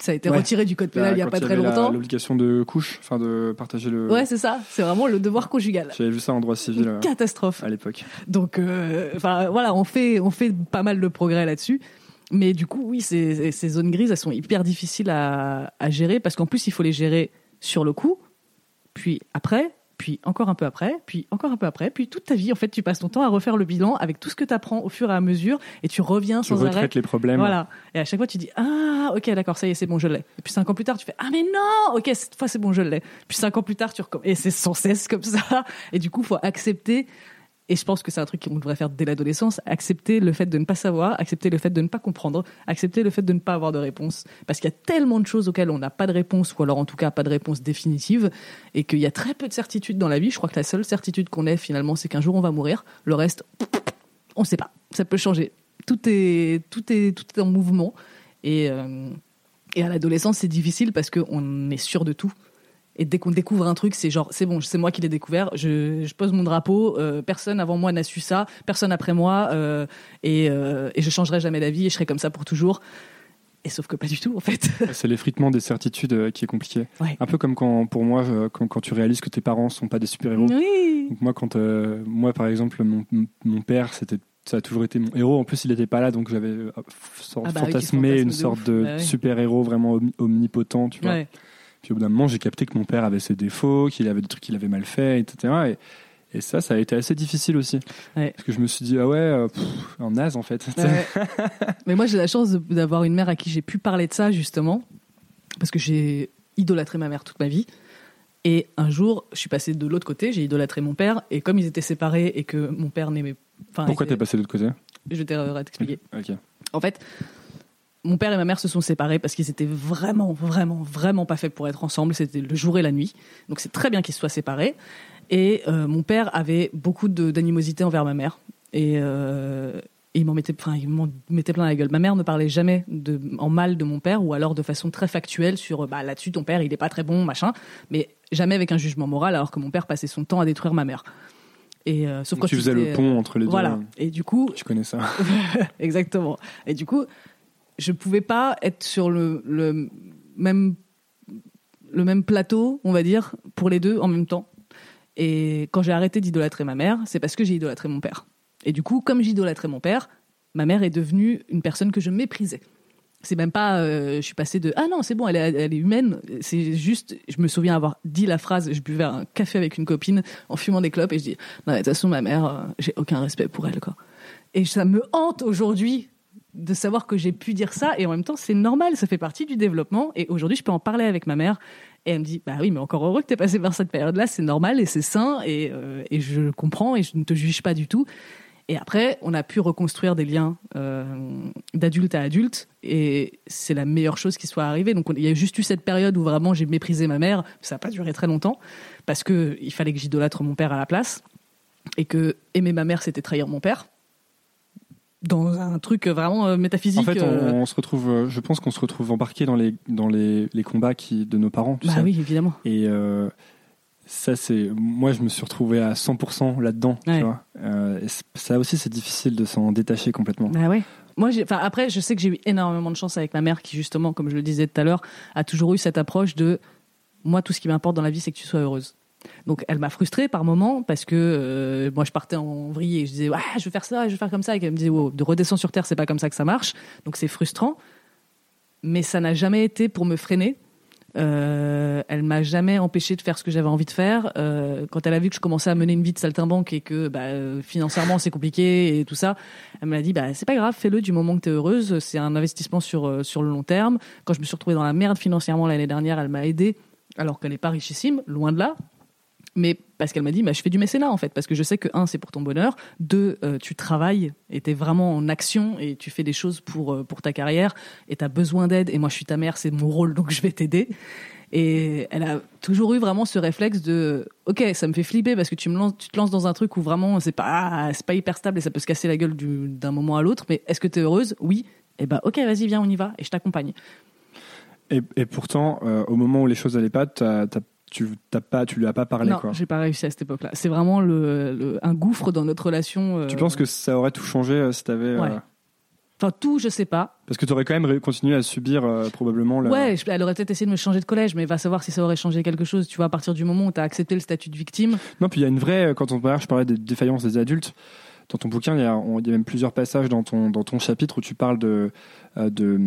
Ça a été Ouais. retiré du code pénal il y a pas très avait longtemps. L'obligation de couche, enfin de partager le. Ouais, c'est ça. C'est vraiment le devoir conjugal. J'avais vu ça en droit civil euh, Une catastrophe. à l'époque. Donc, euh, enfin, voilà, on fait, on fait pas mal de progrès là-dessus. Mais du coup, oui, ces, ces zones grises, elles sont hyper difficiles à, à gérer parce qu'en plus, il faut les gérer sur le coup, puis après, puis encore un peu après, puis encore un peu après, puis toute ta vie, en fait, tu passes ton temps à refaire le bilan avec tout ce que tu apprends au fur et à mesure et tu reviens Tu sans arrêt. retraites les problèmes. Voilà. Et à chaque fois, tu dis Ah, ok, d'accord, ça y est, c'est bon, je l'ai. Et puis cinq ans plus tard, tu fais Ah, mais non Ok, cette fois, c'est bon, je l'ai. Puis cinq ans plus tard, tu recommences. Et c'est sans cesse comme ça. Et du coup, faut accepter. Et je pense que c'est un truc qu'on devrait faire dès l'adolescence accepter le fait de ne pas savoir, accepter le fait de ne pas comprendre, accepter le fait de ne pas avoir de réponse. Parce qu'il y a tellement de choses auxquelles on n'a pas de réponse, ou alors en tout cas pas de réponse définitive, et qu'il y a très peu de certitudes dans la vie. Je crois que la seule certitude qu'on ait finalement, c'est qu'un jour on va mourir. Le reste, on ne sait pas. Ça peut changer. Tout est, tout est, tout est en mouvement. Et, euh, et à l'adolescence, c'est difficile parce qu'on est sûr de tout. Et dès qu'on découvre un truc, c'est genre, c'est bon, c'est moi qui l'ai découvert, je, je pose mon drapeau, euh, personne avant moi n'a su ça, personne après moi, euh, et, euh, et je changerai jamais d'avis et je serai comme ça pour toujours. Et sauf que pas du tout, en fait. C'est l'effritement des certitudes euh, qui est compliqué. Ouais. Un peu comme quand, pour moi, quand, quand tu réalises que tes parents sont pas des super-héros. Oui. Donc moi, quand moi, par exemple, mon, mon père, c'était ça a toujours été mon héros. En plus, il n'était pas là, donc j'avais Ah bah fantasmé une sorte de Bah super-héros vraiment omni- omnipotent, tu vois. Ouais. Puis au bout d'un moment, j'ai capté que mon père avait ses défauts, qu'il avait des trucs qu'il avait mal fait, etc. Et, et ça, ça a été assez difficile aussi. Ouais. Parce que je me suis dit, ah ouais, euh, pff, un naze en fait. Ouais. Mais moi, j'ai la chance d'avoir une mère à qui j'ai pu parler de ça, justement, parce que j'ai idolâtré ma mère toute ma vie. Et un jour, je suis passée de l'autre côté, j'ai idolâtré mon père, et comme ils étaient séparés et que mon père n'aimait. Enfin, Pourquoi t'es passé de l'autre côté? Je vais te- t'expliquer. Ok. En fait, mon père et ma mère se sont séparés parce qu'ils étaient vraiment, vraiment, vraiment pas faits pour être ensemble. C'était le jour et la nuit. Donc c'est très bien qu'ils se soient séparés. Et euh, mon père avait beaucoup d'animosité envers ma mère. Et, euh, et il m'en mettait, enfin, il m'en mettait plein la gueule. Ma mère ne parlait jamais de, en mal de mon père ou alors de façon très factuelle sur bah, là-dessus, ton père, il est pas très bon, machin. Mais jamais avec un jugement moral alors que mon père passait son temps à détruire ma mère. Et, euh, sauf quand tu faisais le pont entre les Voilà. deux. Et du coup, Tu connais ça. Exactement. Et du coup, je pouvais pas être sur le, même plateau, on va dire, pour les deux en même temps. Et quand j'ai arrêté d'idolâtrer ma mère, c'est parce que j'ai idolâtré mon père. Et du coup, comme j'idolâtrais mon père, ma mère est devenue une personne que je méprisais. C'est même pas, euh, je suis passée de ah non c'est bon elle est, elle est humaine. C'est juste, je me souviens avoir dit la phrase, je buvais un café avec une copine en fumant des clopes et je dis non mais de toute façon ma mère, euh, j'ai aucun respect pour elle quoi. Et ça me hante aujourd'hui de savoir que j'ai pu dire ça et en même temps c'est normal, ça fait partie du développement et aujourd'hui je peux en parler avec ma mère et elle me dit bah oui mais encore heureux que t'es passé par cette période là, c'est normal et c'est sain et, euh, et je comprends et je ne te juge pas du tout. Et après, on a pu reconstruire des liens euh, d'adulte à adulte, et c'est la meilleure chose qui soit arrivée. Donc, on- il y a juste eu cette période où vraiment j'ai méprisé ma mère. Ça n'a pas duré très longtemps, parce que il fallait que j'idolâtre mon père à la place, et que aimer ma mère, c'était trahir mon père. Dans un truc vraiment euh, métaphysique. En fait, on, euh, on se retrouve, euh, je pense qu'on se retrouve embarqué dans les, dans les, les combats qui, de nos parents. Tu bah sais. oui, évidemment. Et euh, ça, c'est. Moi, je me suis retrouvé à 100% là-dedans. Ouais. Tu vois Euh, et c- ça aussi, c'est difficile de s'en détacher complètement. Bah ouais. Moi, enfin, après, je sais que j'ai eu énormément de chance avec ma mère qui, justement, comme je le disais tout à l'heure, a toujours eu cette approche de moi, tout ce qui m'importe dans la vie, c'est que tu sois heureuse. Donc, elle m'a frustrée par moments parce que euh, moi, je partais en vrille et je disais, ouais, je veux faire ça, je veux faire comme ça. Et qu'elle me disait, wow, de redescendre sur terre, c'est pas comme ça que ça marche. Donc, c'est frustrant. Mais ça n'a jamais été pour me freiner. Euh, elle m'a jamais empêché de faire ce que j'avais envie de faire. Euh, quand elle a vu que je commençais à mener une vie de saltimbanque et que bah, financièrement c'est compliqué et tout ça, elle m'a dit bah c'est pas grave, fais-le du moment que tu es heureuse. C'est un investissement sur sur le long terme. Quand je me suis retrouvée dans la merde financièrement l'année dernière, elle m'a aidé alors qu'elle n'est pas richissime, loin de là. Mais parce qu'elle m'a dit, bah, je fais du mécénat en fait, parce que je sais que un, c'est pour ton bonheur, deux, euh, tu travailles et t'es vraiment en action et tu fais des choses pour euh, pour ta carrière et t'as besoin d'aide. Et moi, je suis ta mère, c'est mon rôle, donc je vais t'aider. Et elle a toujours eu vraiment ce réflexe de, ok, ça me fait flipper parce que tu tu te lances dans un truc où vraiment c'est pas c'est pas hyper stable et ça peut se casser la gueule du- d'un moment à l'autre. Mais est-ce que t'es heureuse? Oui. Et ben ok, vas-y, viens, on y va et je t'accompagne. Et, et pourtant, euh, au moment où les choses allaient pas, t'as- tu t'as pas, tu lui as pas parlé. non, quoi. j'ai pas réussi à cette époque-là. C'est vraiment le, le- un gouffre dans notre relation. euh, Tu penses que ça aurait tout changé euh, si t'avais. euh, Ouais. Enfin, tout, je sais pas. Parce que tu aurais quand même continué à subir euh, probablement la... Ouais, elle aurait peut-être essayé de me changer de collège, mais va savoir si ça aurait changé quelque chose, tu vois, à partir du moment où tu as accepté le statut de victime. Non, puis il y a une vraie... Quand on je parlais des défaillances des adultes, dans ton bouquin, il y, a, il y a même plusieurs passages dans ton, dans ton chapitre où tu parles de... Euh, de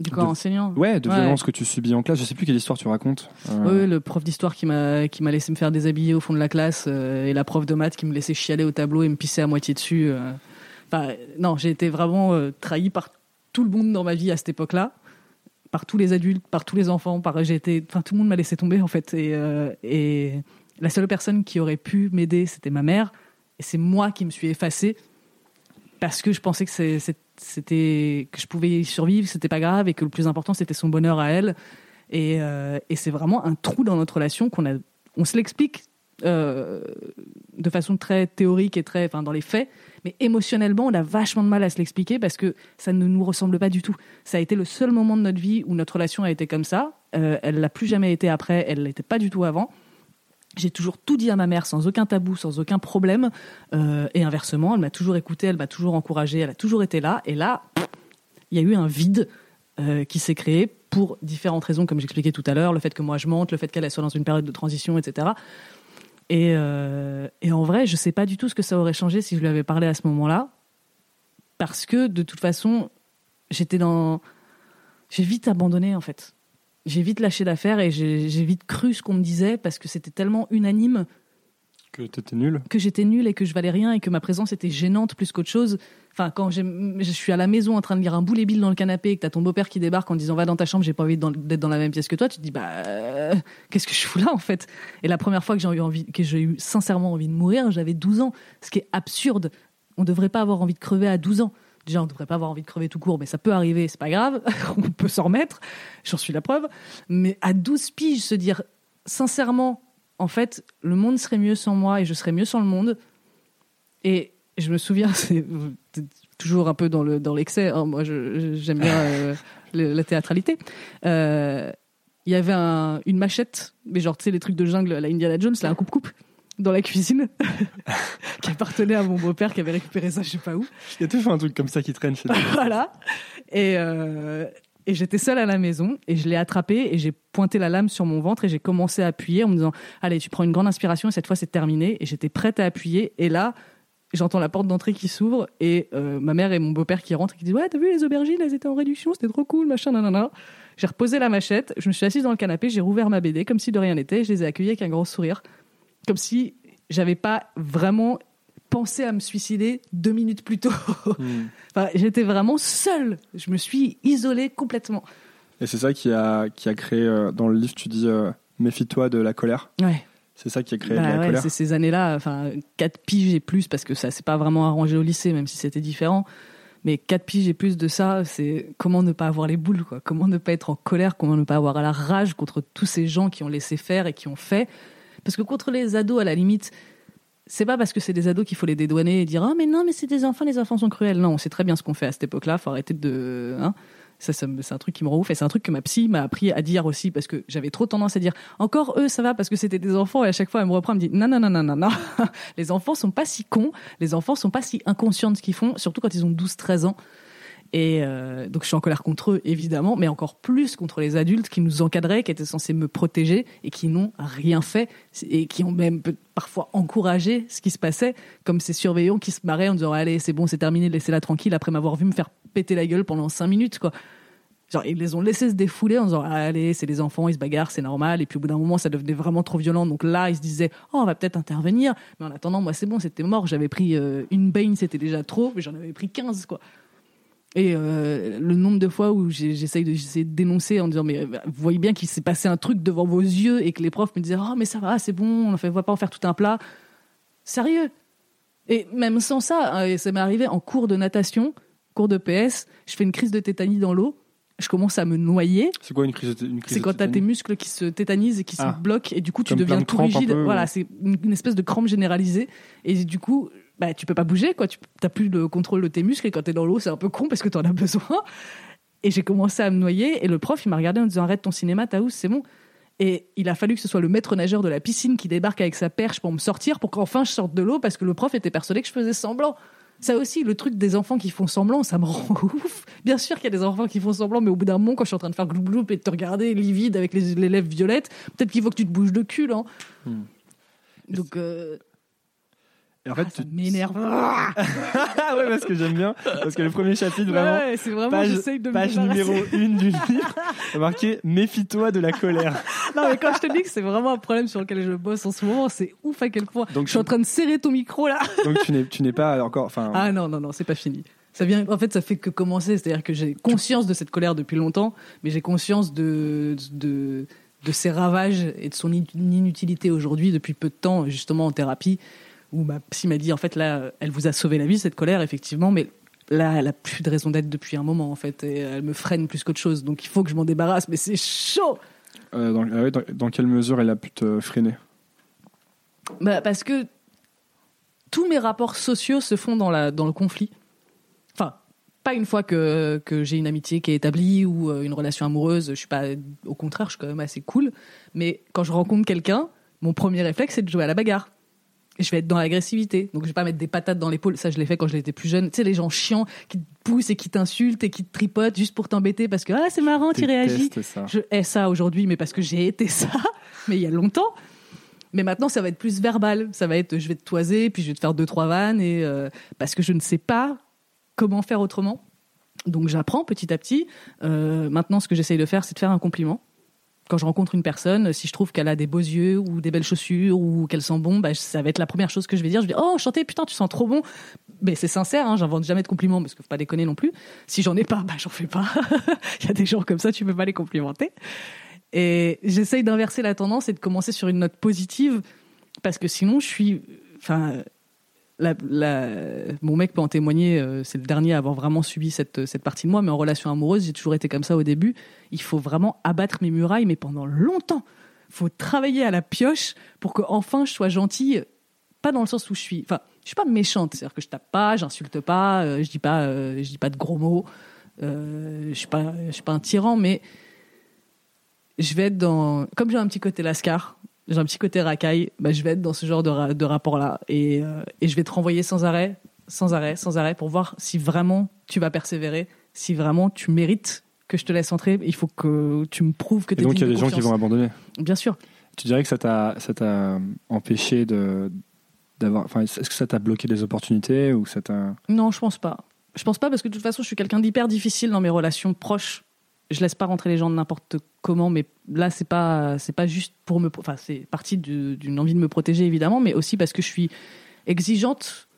du corps enseignant Ouais, de violence que tu subis en classe. Je sais plus quelle histoire tu racontes. Euh... Oui, le prof d'histoire qui m'a qui m'a laissé me faire déshabiller au fond de la classe euh, et la prof de maths qui me laissait chialer au tableau et me pisser à moitié dessus. Enfin, non, j'ai été vraiment trahi par tout le monde dans ma vie à cette époque-là, par tous les adultes, par tous les enfants, par j'ai été, enfin tout le monde m'a laissé tomber en fait. Et, euh, et la seule personne qui aurait pu m'aider, c'était ma mère, et c'est moi qui me suis effacée parce que je pensais que c'était que je pouvais y survivre, c'était pas grave, et que le plus important c'était son bonheur à elle. Et, euh, c'est vraiment un trou dans notre relation qu'on a, on se l'explique euh, de façon très théorique et très, enfin, dans les faits. Mais émotionnellement, on a vachement de mal à se l'expliquer parce que ça ne nous ressemble pas du tout. Ça a été le seul moment de notre vie où notre relation a été comme ça. Euh, elle l'a plus jamais été après. Elle l'était pas du tout avant. J'ai toujours tout dit à ma mère sans aucun tabou, sans aucun problème. Euh, et inversement, elle m'a toujours écouté, elle m'a toujours encouragé, elle a toujours été là. Et là, il y a eu un vide qui s'est créé pour différentes raisons, comme j'expliquais tout à l'heure, le fait que moi je monte, le fait qu'elle soit dans une période de transition, etc. Et, euh, et, en vrai, je sais pas du tout ce que ça aurait changé si je lui avais parlé à ce moment-là. Parce que de toute façon, j'étais dans. J'ai vite abandonné en fait. J'ai vite lâché l'affaire et j'ai vite cru ce qu'on me disait parce que c'était tellement unanime que t'étais nul Que j'étais nul et que je valais rien et que ma présence était gênante plus qu'autre chose. Enfin, quand je suis à la maison en train de lire un boulet bill dans le canapé et que t'as ton beau-père qui débarque en disant va dans ta chambre, j'ai pas envie d'être dans la même pièce que toi, tu te dis bah euh, qu'est-ce que je fous là en fait? Et la première fois que j'ai eu envie, que j'ai eu sincèrement envie de mourir, j'avais 12 ans, ce qui est absurde. On devrait pas avoir envie de crever à 12 ans. Déjà, on devrait pas avoir envie de crever tout court, mais ça peut arriver, c'est pas grave, on peut s'en remettre, j'en suis la preuve. Mais à 12 piges, se dire sincèrement, en fait, le monde serait mieux sans moi et je serais mieux sans le monde. Et je me souviens, c'est toujours un peu dans le dans l'excès. Hein, moi, j'aime bien euh, la théâtralité. Euh, il y avait une machette, mais genre tu sais les trucs de jungle, la Indiana Jones, là un coupe coupe dans la cuisine qui appartenait à mon beau-père qui avait récupéré ça je sais pas où. Il y a toujours un truc comme ça qui traîne chez toi. voilà. Et, euh, et j'étais seule à la maison et je l'ai attrapé et j'ai pointé la lame sur mon ventre et j'ai commencé à appuyer en me disant allez tu prends une grande inspiration et cette fois c'est terminé et j'étais prête à appuyer et là j'entends la porte d'entrée qui s'ouvre et euh, ma mère et mon beau-père qui rentrent et qui disent ouais t'as vu les aubergines elles étaient en réduction c'était trop cool machin nanana j'ai reposé la machette je me suis assise dans le canapé j'ai rouvert ma BD comme si de rien n'était je les ai accueillis avec un grand sourire comme si j'avais pas vraiment pensé à me suicider deux minutes plus tôt. Hmm. enfin, j'étais vraiment seule. Je me suis isolée complètement. Et c'est ça qui a, qui a créé, euh, dans le livre, tu dis euh, méfie-toi de la colère. Ouais. C'est ça qui a créé bah la colère. C'est ces années-là, enfin, 4 piges et plus, parce que ça s'est pas vraiment arrangé au lycée, même si c'était différent. Mais 4 piges et plus de ça, c'est comment ne pas avoir les boules, quoi. Comment ne pas être en colère, comment ne pas avoir à la rage contre tous ces gens qui ont laissé faire et qui ont fait. Parce que contre les ados, à la limite, c'est pas parce que c'est des ados qu'il faut les dédouaner et dire ah mais non mais c'est des enfants les enfants sont cruels. Non on sait très bien ce qu'on fait à cette époque-là. Faut arrêter de hein. Ça, c'est un truc qui me rend ouf et c'est un truc que ma psy m'a appris à dire aussi parce que j'avais trop tendance à dire encore eux ça va parce que c'était des enfants et à chaque fois elle me reprend elle me dit non non non non non non. Les enfants sont pas si cons. Les enfants sont pas si inconscients de ce qu'ils font surtout quand ils ont 12 13 ans et euh, donc je suis en colère contre eux, évidemment, mais encore plus contre les adultes qui nous encadraient, qui étaient censés me protéger et qui n'ont rien fait et qui ont même parfois encouragé ce qui se passait, comme ces surveillants qui se marraient en disant allez c'est bon c'est terminé, laissez-la tranquille après m'avoir vu me faire péter la gueule pendant cinq minutes quoi. Genre, ils les ont laissés se défouler en disant allez c'est les enfants ils se bagarrent c'est normal. Et puis au bout d'un moment ça devenait vraiment trop violent. Donc là ils se disaient oh on va peut-être intervenir. Mais en attendant moi c'est bon c'était mort. J'avais pris euh, une baigne c'était déjà trop mais j'en avais pris 15 quoi et euh, le nombre de fois où j'essaye de, de, dénoncer en disant mais euh, vous voyez bien qu'il s'est passé un truc devant vos yeux et que les profs me disaient oh mais ça va c'est bon on ne va pas en faire tout un plat sérieux et même sans ça hein, ça m'est arrivé en cours de natation cours de PS je fais une crise de tétanie dans l'eau je commence à me noyer. C'est quoi une crise de tétanie C'est quand tu as tes muscles qui se tétanisent et qui se ah. bloquent et du coup tu deviens tout rigide. Voilà, c'est une espèce de crampe généralisée et du coup bah, tu peux pas bouger, quoi. Tu n'as plus le contrôle de tes muscles et quand tu es dans l'eau, c'est un peu con parce que tu en as besoin. Et j'ai commencé à me noyer et le prof, il m'a regardé en disant arrête ton cinéma, Taous, c'est bon. Et il a fallu que ce soit le maître nageur de la piscine qui débarque avec sa perche pour me sortir pour qu'enfin je sorte de l'eau parce que le prof était persuadé que je faisais semblant. Ça aussi, le truc des enfants qui font semblant, ça me rend ouf. Bien sûr qu'il y a des enfants qui font semblant, mais au bout d'un moment, quand je suis en train de faire gloup et de te regarder livide avec les, les lèvres violettes, peut-être qu'il faut que tu te bouges de cul, hein. Hmm. Donc, euh, Et en fait, ah, ça tu... m'énerve. ah ouais, parce que j'aime bien, parce que le premier chapitre, vraiment, Ouais, c'est vraiment, page, j'essaye de page numéro 1 du livre, marqué Méfie-toi de la colère. Non, mais quand je te dis que c'est vraiment un problème sur lequel je bosse en ce moment, c'est ouf à quel point. Donc, je suis en train de serrer ton micro là. Donc tu n'es, tu n'es pas encore, enfin, Ah non, non, non, c'est pas fini. Ça vient, en fait, ça fait que commencer. C'est-à-dire que j'ai conscience de cette colère depuis longtemps, mais j'ai conscience de, de, de ses ravages et de son in- inutilité aujourd'hui depuis peu de temps, justement en thérapie, où ma psy m'a dit, en fait, là, elle vous a sauvé la vie, cette colère, effectivement, mais là, elle a plus de raison d'être depuis un moment, en fait, et elle me freine plus qu'autre chose. Donc il faut que je m'en débarrasse, mais c'est chaud! euh, dans, ah dans quelle mesure elle a pu te freiner? Bah, parce que tous mes rapports sociaux se font dans, la, dans le conflit. Enfin, pas une fois que, que j'ai une amitié qui est établie ou euh, une relation amoureuse. Je suis pas, au contraire, je suis quand même assez cool. Mais quand je rencontre quelqu'un, mon premier réflexe, c'est de jouer à la bagarre. Je vais être dans l'agressivité. Donc, je vais pas mettre des patates dans l'épaule. Ça, je l'ai fait quand j'étais plus jeune. Tu sais, les gens chiants qui te poussent et qui t'insultent et qui te tripotent juste pour t'embêter parce que, ah, c'est marrant, tu réagis. Ça. Je hais ça aujourd'hui, mais parce que j'ai été ça, mais il y a longtemps. Mais maintenant, ça va être plus verbal. Ça va être, je vais te toiser, puis je vais te faire deux trois vannes, et euh, parce que je ne sais pas comment faire autrement. Donc j'apprends petit à petit. Euh, maintenant, ce que j'essaye de faire, c'est de faire un compliment. Quand je rencontre une personne, si je trouve qu'elle a des beaux yeux ou des belles chaussures ou qu'elle sent bon, bah, ça va être la première chose que je vais dire. Je vais dire, oh, enchanté, putain, tu sens trop bon. Mais c'est sincère, hein, j'invente jamais de compliments parce que faut pas déconner non plus. Si j'en ai pas, bah, j'en fais pas. Il y a des gens comme ça, tu peux pas les complimenter. Et j'essaye d'inverser la tendance et de commencer sur une note positive parce que sinon, je suis, enfin, mon mec peut en témoigner, euh, c'est le dernier à avoir vraiment subi cette, cette partie de moi, mais en relation amoureuse, j'ai toujours été comme ça au début. Il faut vraiment abattre mes murailles, mais pendant longtemps. Il faut travailler à la pioche pour que enfin je sois gentille, pas dans le sens où je suis. Enfin, je suis pas méchante, c'est-à-dire que je tape pas, j'insulte pas, euh, je dis pas, euh, je dis pas de gros mots, euh, je suis suis pas un tyran, mais je vais être dans, comme j'ai un petit côté lascar, j'ai un petit côté racaille, bah, je vais être dans ce genre de, de rapport-là. Et, et je vais te renvoyer sans arrêt, sans arrêt, sans arrêt, pour voir si vraiment tu vas persévérer, si vraiment tu mérites que je te laisse entrer. Il faut que tu me prouves que Et tu es donc il y a des de gens qui vont abandonner. Bien sûr. Tu dirais que ça t'a, empêché de, d'avoir, enfin, est-ce que ça t'a bloqué des opportunités ou ça t'a, Non, je pense pas. Je pense pas parce que de toute façon, je suis quelqu'un d'hyper difficile dans mes relations proches. Je laisse pas rentrer les gens de n'importe comment, mais là, c'est pas, c'est pas juste pour me, enfin, c'est partie du- d'une envie de me protéger évidemment, mais aussi parce que je suis exigeante.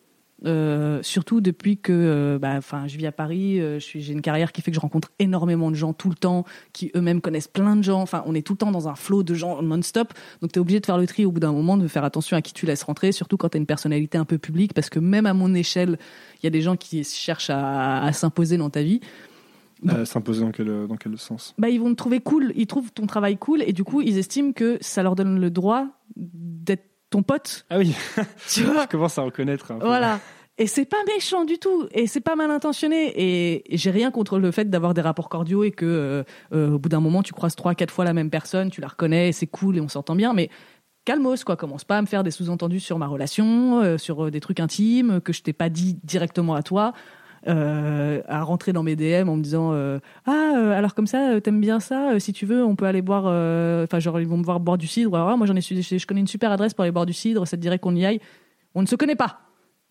Euh, surtout depuis que euh, bah, enfin, je vis à Paris, euh, j'ai une carrière qui fait que je rencontre énormément de gens tout le temps, qui eux-mêmes connaissent plein de gens. Enfin, on est tout le temps dans un flot de gens non-stop. Donc, tu es obligé de faire le tri au bout d'un moment, de faire attention à qui tu laisses rentrer, surtout quand tu as une personnalité un peu publique, parce que même à mon échelle, il y a des gens qui cherchent à, à s'imposer dans ta vie. euh, s'imposer dans quel, dans quel sens? Bah, ils vont te trouver cool, ils trouvent ton travail cool, et du coup, ils estiment que ça leur donne le droit d'être ton pote. Ah oui, Tu vois je commence à reconnaître. un peu. Voilà. Et c'est pas méchant du tout, et c'est pas mal intentionné. Et j'ai rien contre le fait d'avoir des rapports cordiaux et que euh, euh, au bout d'un moment tu croises trois, quatre fois la même personne, tu la reconnais, c'est cool et on s'entend bien. Mais calmos quoi, commence pas à me faire des sous-entendus sur ma relation, euh, sur des trucs intimes que je t'ai pas dit directement à toi. Euh, à rentrer dans mes DM en me disant euh, ah euh, alors comme ça t'aimes bien ça si tu veux on peut aller boire enfin genre ils vont me voir boire du cidre alors, ah, moi j'en ai je connais une super adresse pour aller boire du cidre ça te dirait qu'on y aille on ne se connaît pas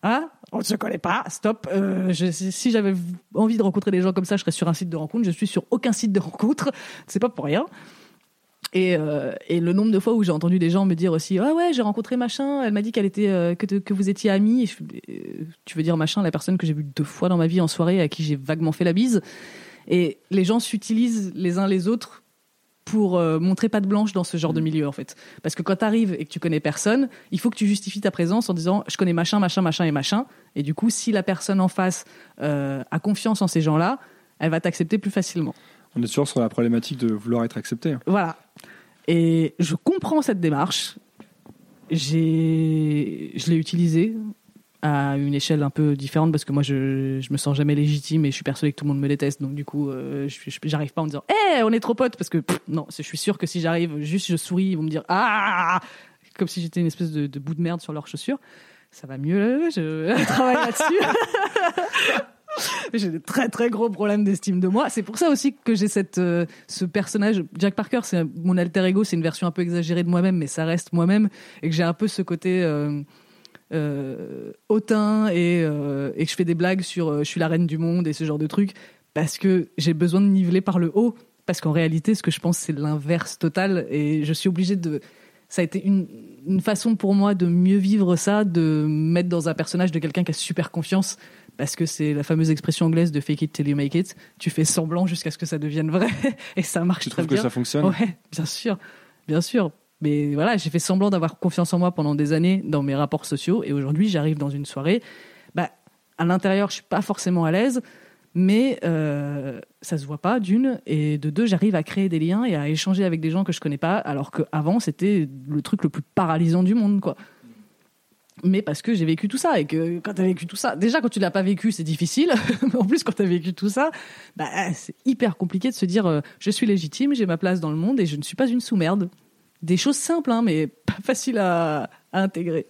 Hein? On ne se connaît pas, stop. Euh, je- si j'avais envie de rencontrer des gens comme ça, je serais sur un site de rencontre. Je suis sur aucun site de rencontre. C'est pas pour rien. Et, euh, et le nombre de fois où j'ai entendu des gens me dire aussi ah ouais j'ai rencontré machin elle m'a dit qu'elle était euh, que, te- que vous étiez amis Et je fais, euh, tu veux dire machin la personne que j'ai vue deux fois dans ma vie en soirée à qui j'ai vaguement fait la bise et les gens s'utilisent les uns les autres pour euh, montrer patte blanche dans ce genre de milieu en fait. Parce que quand tu arrives et que tu connais personne il faut que tu justifies ta présence en disant je connais machin machin machin et machin et du coup si la personne en face euh, a confiance en ces gens là elle va t'accepter plus facilement On est toujours sur la problématique de vouloir être accepté. voilà. Et je comprends cette démarche. J'ai, je l'ai utilisée à une échelle un peu différente parce que moi, je, je me sens jamais légitime et je suis persuadée que tout le monde me déteste. Donc, du coup, euh, je, je- j'arrive pas en me disant, hé, on est trop potes parce que pff, non, je suis sûr que si j'arrive, juste je souris, ils vont me dire, ah, comme si j'étais une espèce de, de bout de merde sur leurs chaussures. ça va mieux, je travaille là-dessus. j'ai des très très gros problèmes d'estime de moi. C'est pour ça aussi que j'ai cette euh, ce personnage. Jack Parker, c'est mon alter ego, c'est une version un peu exagérée de moi-même, mais ça reste moi-même. Et que j'ai un peu ce côté euh, euh, hautain et, et que je fais des blagues sur je suis la reine du monde et ce genre de trucs parce que j'ai besoin de niveler par le haut. Parce qu'en réalité ce que je pense c'est l'inverse total. Et je suis obligée de ça a été une, façon pour moi de mieux vivre ça, de me mettre dans un personnage de quelqu'un qui a super confiance parce que c'est la fameuse expression anglaise de fake it till you make it. Tu fais semblant jusqu'à ce que ça devienne vrai et ça marche Tu très trouves bien. que ça fonctionne? Ouais, bien sûr, bien sûr. Mais voilà, j'ai fait semblant d'avoir confiance en moi pendant des années dans mes rapports sociaux et aujourd'hui j'arrive dans une soirée. Bah, à l'intérieur, je suis pas forcément à l'aise, mais euh, ça se voit pas d'une et de deux, j'arrive à créer des liens et à échanger avec des gens que je connais pas, alors qu'avant c'était le truc le plus paralysant du monde, quoi. Mais parce que j'ai vécu tout ça et que quand tu as vécu tout ça, déjà quand tu l'as pas vécu, c'est difficile. En plus, quand tu as vécu tout ça, bah, c'est hyper compliqué de se dire euh, je suis légitime, j'ai ma place dans le monde et je ne suis pas une sous-merde. Des choses simples, hein, mais pas faciles à intégrer.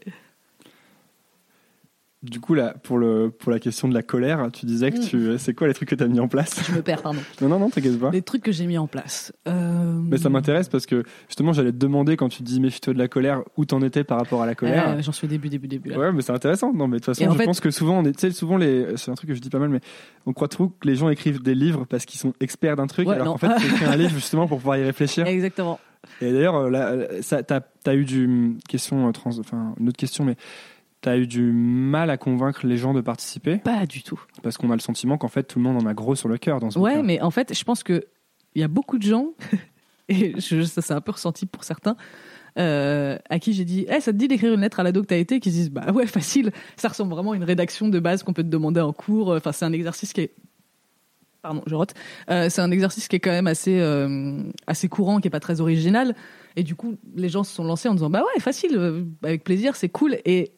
Du coup, là, pour, le, pour la question de la colère, tu disais que Mm. tu. C'est quoi les trucs que tu as mis en place Je me perds, pardon. Non, non, non, t'inquiète pas. Les trucs que j'ai mis en place. Euh, Mais ça m'intéresse parce que justement, j'allais te demander quand tu dis méfie-toi de la colère, où t'en étais par rapport à la colère. euh, J'en suis au début, début, début. Là. Ouais, mais c'est intéressant. Non, mais de toute Et façon, en je fait- pense que souvent, on est, tu sais, souvent les, c'est un truc que je dis pas mal, mais on croit trop que les gens écrivent des livres parce qu'ils sont experts d'un truc, Ouais, alors qu'en fait, tu écris un livre justement pour pouvoir y réfléchir. Exactement. Et d'ailleurs, euh, là, euh, ça, t'as, t'as eu du hum, question trans, enfin une autre question, mais t'as eu du mal à convaincre les gens de participer? Pas du tout. parce qu'on a le sentiment qu'en fait tout le monde en a gros sur le cœur dans ce Ouais, bouquin. mais en fait, je pense que il y a beaucoup de gens, et je, ça c'est un peu ressenti pour certains, euh, à qui j'ai dit, Eh, ça te dit d'écrire une lettre à l'ado que t'as été, qui se disent, bah ouais, facile. Ça ressemble vraiment à une rédaction de base qu'on peut te demander en cours. Enfin, c'est un exercice qui est Pardon, je rote. Euh, c'est un exercice qui est quand même assez euh, assez courant, qui est pas très original. Et du coup, les gens se sont lancés en disant bah ouais, facile, euh, avec plaisir, c'est cool. Et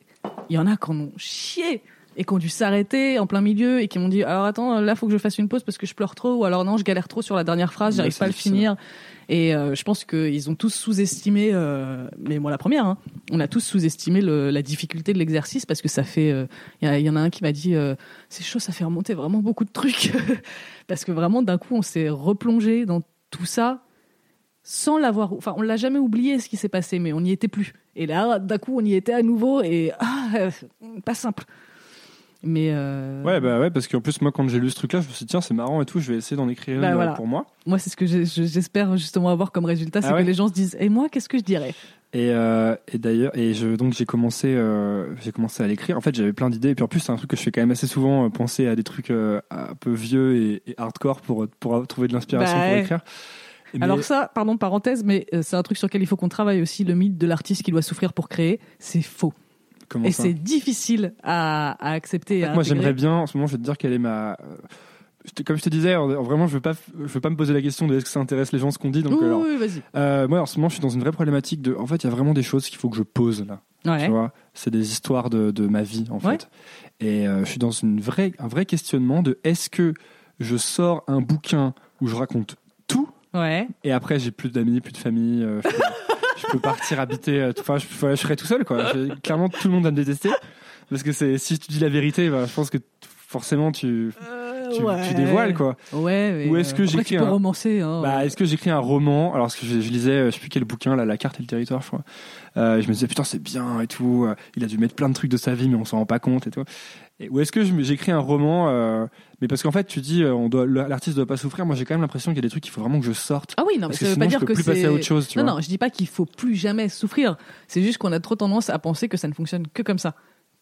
il y en a qui en ont chié et qui ont dû s'arrêter en plein milieu et qui m'ont dit alors attends, là faut que je fasse une pause parce que je pleure trop ou alors non, je galère trop sur la dernière phrase, j'arrive pas à le finir. Et euh, je pense qu'ils ont tous sous-estimé, euh, mais moi la première, hein, on a tous sous-estimé la difficulté de l'exercice parce que ça fait. euh, Il y, a- il y en a un qui m'a dit euh, c'est chaud, ça fait remonter vraiment beaucoup de trucs parce que vraiment d'un coup on s'est replongé dans tout ça sans l'avoir. Enfin, on l'a jamais oublié ce qui s'est passé, mais on n'y était plus. Et là, d'un coup, on y était à nouveau et ah, euh, pas simple. Mais euh, Ouais, bah ouais, parce qu'en plus, moi, quand j'ai lu ce truc-là, je me suis dit, tiens, c'est marrant et tout, je vais essayer d'en écrire Bah euh, voilà. pour moi. moi, c'est ce que j'espère justement avoir comme résultat, c'est Ah ouais que les gens se disent et moi, qu'est-ce que je dirais? Et, euh, et d'ailleurs, et je, donc j'ai commencé, euh, j'ai commencé à l'écrire. En fait, j'avais plein d'idées. Et puis en plus, c'est un truc que je fais quand même assez souvent, penser à des trucs un peu vieux et, et hardcore pour, pour trouver de l'inspiration Bah pour écrire. Mais- Alors ça, pardon, parenthèse, mais euh, c'est un truc sur lequel il faut qu'on travaille aussi, le mythe de l'artiste qui doit souffrir pour créer, c'est faux. comment et c'est difficile à, à accepter. à Moi, j'aimerais bien, en ce moment, je vais te dire quelle est ma. euh, Comme je te disais, en- vraiment, je veux pas, je veux pas me poser la question de est-ce que ça intéresse les gens ce qu'on dit. Donc, Oui, alors, oui, vas-y. euh, moi, en ce moment, je suis dans une vraie problématique de. En fait, il y a vraiment des choses qu'il faut que je pose là. Ouais. Tu vois, c'est des histoires de, de ma vie en Ouais. fait. Et euh, je suis dans une vraie, un vrai questionnement de est-ce que je sors un bouquin où je raconte Ouais. et après j'ai plus d'amis, plus de famille, euh, je, peux, je peux partir habiter, euh, tout- enfin je, voilà, je serai tout seul quoi. Clairement tout le monde va me détester parce que c'est si tu dis la vérité, bah, je pense que t- forcément tu, tu, tu dévoiles quoi. Ouais. mais, Ou est-ce que euh, j'écris un- romancer hein. Bah, est-ce que j'écris un roman? Alors, que je, je lisais, euh, je sais plus quel bouquin, là, La carte et le territoire, je crois. Euh, je me disais, putain, c'est bien et tout. Il a dû mettre plein de trucs de sa vie, mais on s'en rend pas compte et tout. Et, ou est-ce que je j'écris un roman euh, Mais parce qu'en fait, tu dis, on doit, l'artiste doit pas souffrir. Moi, j'ai quand même l'impression qu'il y a des trucs qu'il faut vraiment que je sorte. Ah oui, non, mais parce ça que veut sinon, pas je dire peux que plus passer à autre chose, tu non, vois. non, je dis pas qu'il faut plus jamais souffrir. C'est juste qu'on a trop tendance à penser que ça ne fonctionne que comme ça.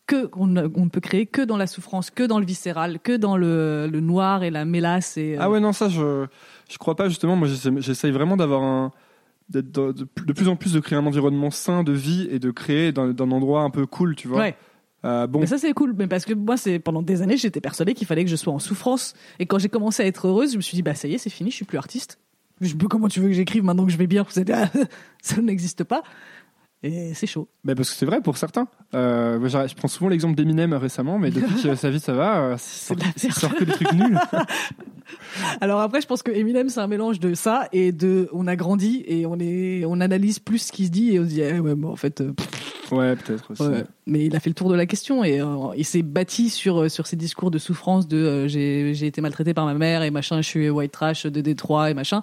Que qu'on ne on ne peut créer que dans la souffrance, que dans le viscéral, que dans le, le noir et la mélasse. Et, euh, Ah ouais, non, ça, je, je crois pas, justement. Moi, j'essaye vraiment d'avoir un. d'être de, plus en plus de créer un environnement sain de vie et de créer d'un endroit un peu cool, tu vois. Ouais. Euh, bon, Mais ça c'est cool, mais parce que moi c'est pendant des années j'étais persuadée qu'il fallait que je sois en souffrance et quand j'ai commencé à être heureuse, je me suis dit bah ça y est c'est fini, je suis plus artiste. Je comment tu veux que j'écrive maintenant que je vais bien Ça n'existe pas et c'est chaud. Bah parce que c'est vrai pour certains. Euh, je prends souvent l'exemple d'Eminem récemment, mais depuis que sa vie ça va, euh, il sort, de la il sort que des trucs nuls. Alors après je pense que Eminem c'est un mélange de ça et de on a grandi et on est on analyse plus ce qui se dit et on se dit eh ouais bon en fait euh, Ouais, peut-être aussi. Ouais. Mais il a fait le tour de la question et euh, il s'est bâti sur sur ses discours de souffrance de j'ai j'ai été maltraité par ma mère et machin, je suis white trash de Détroit et machin.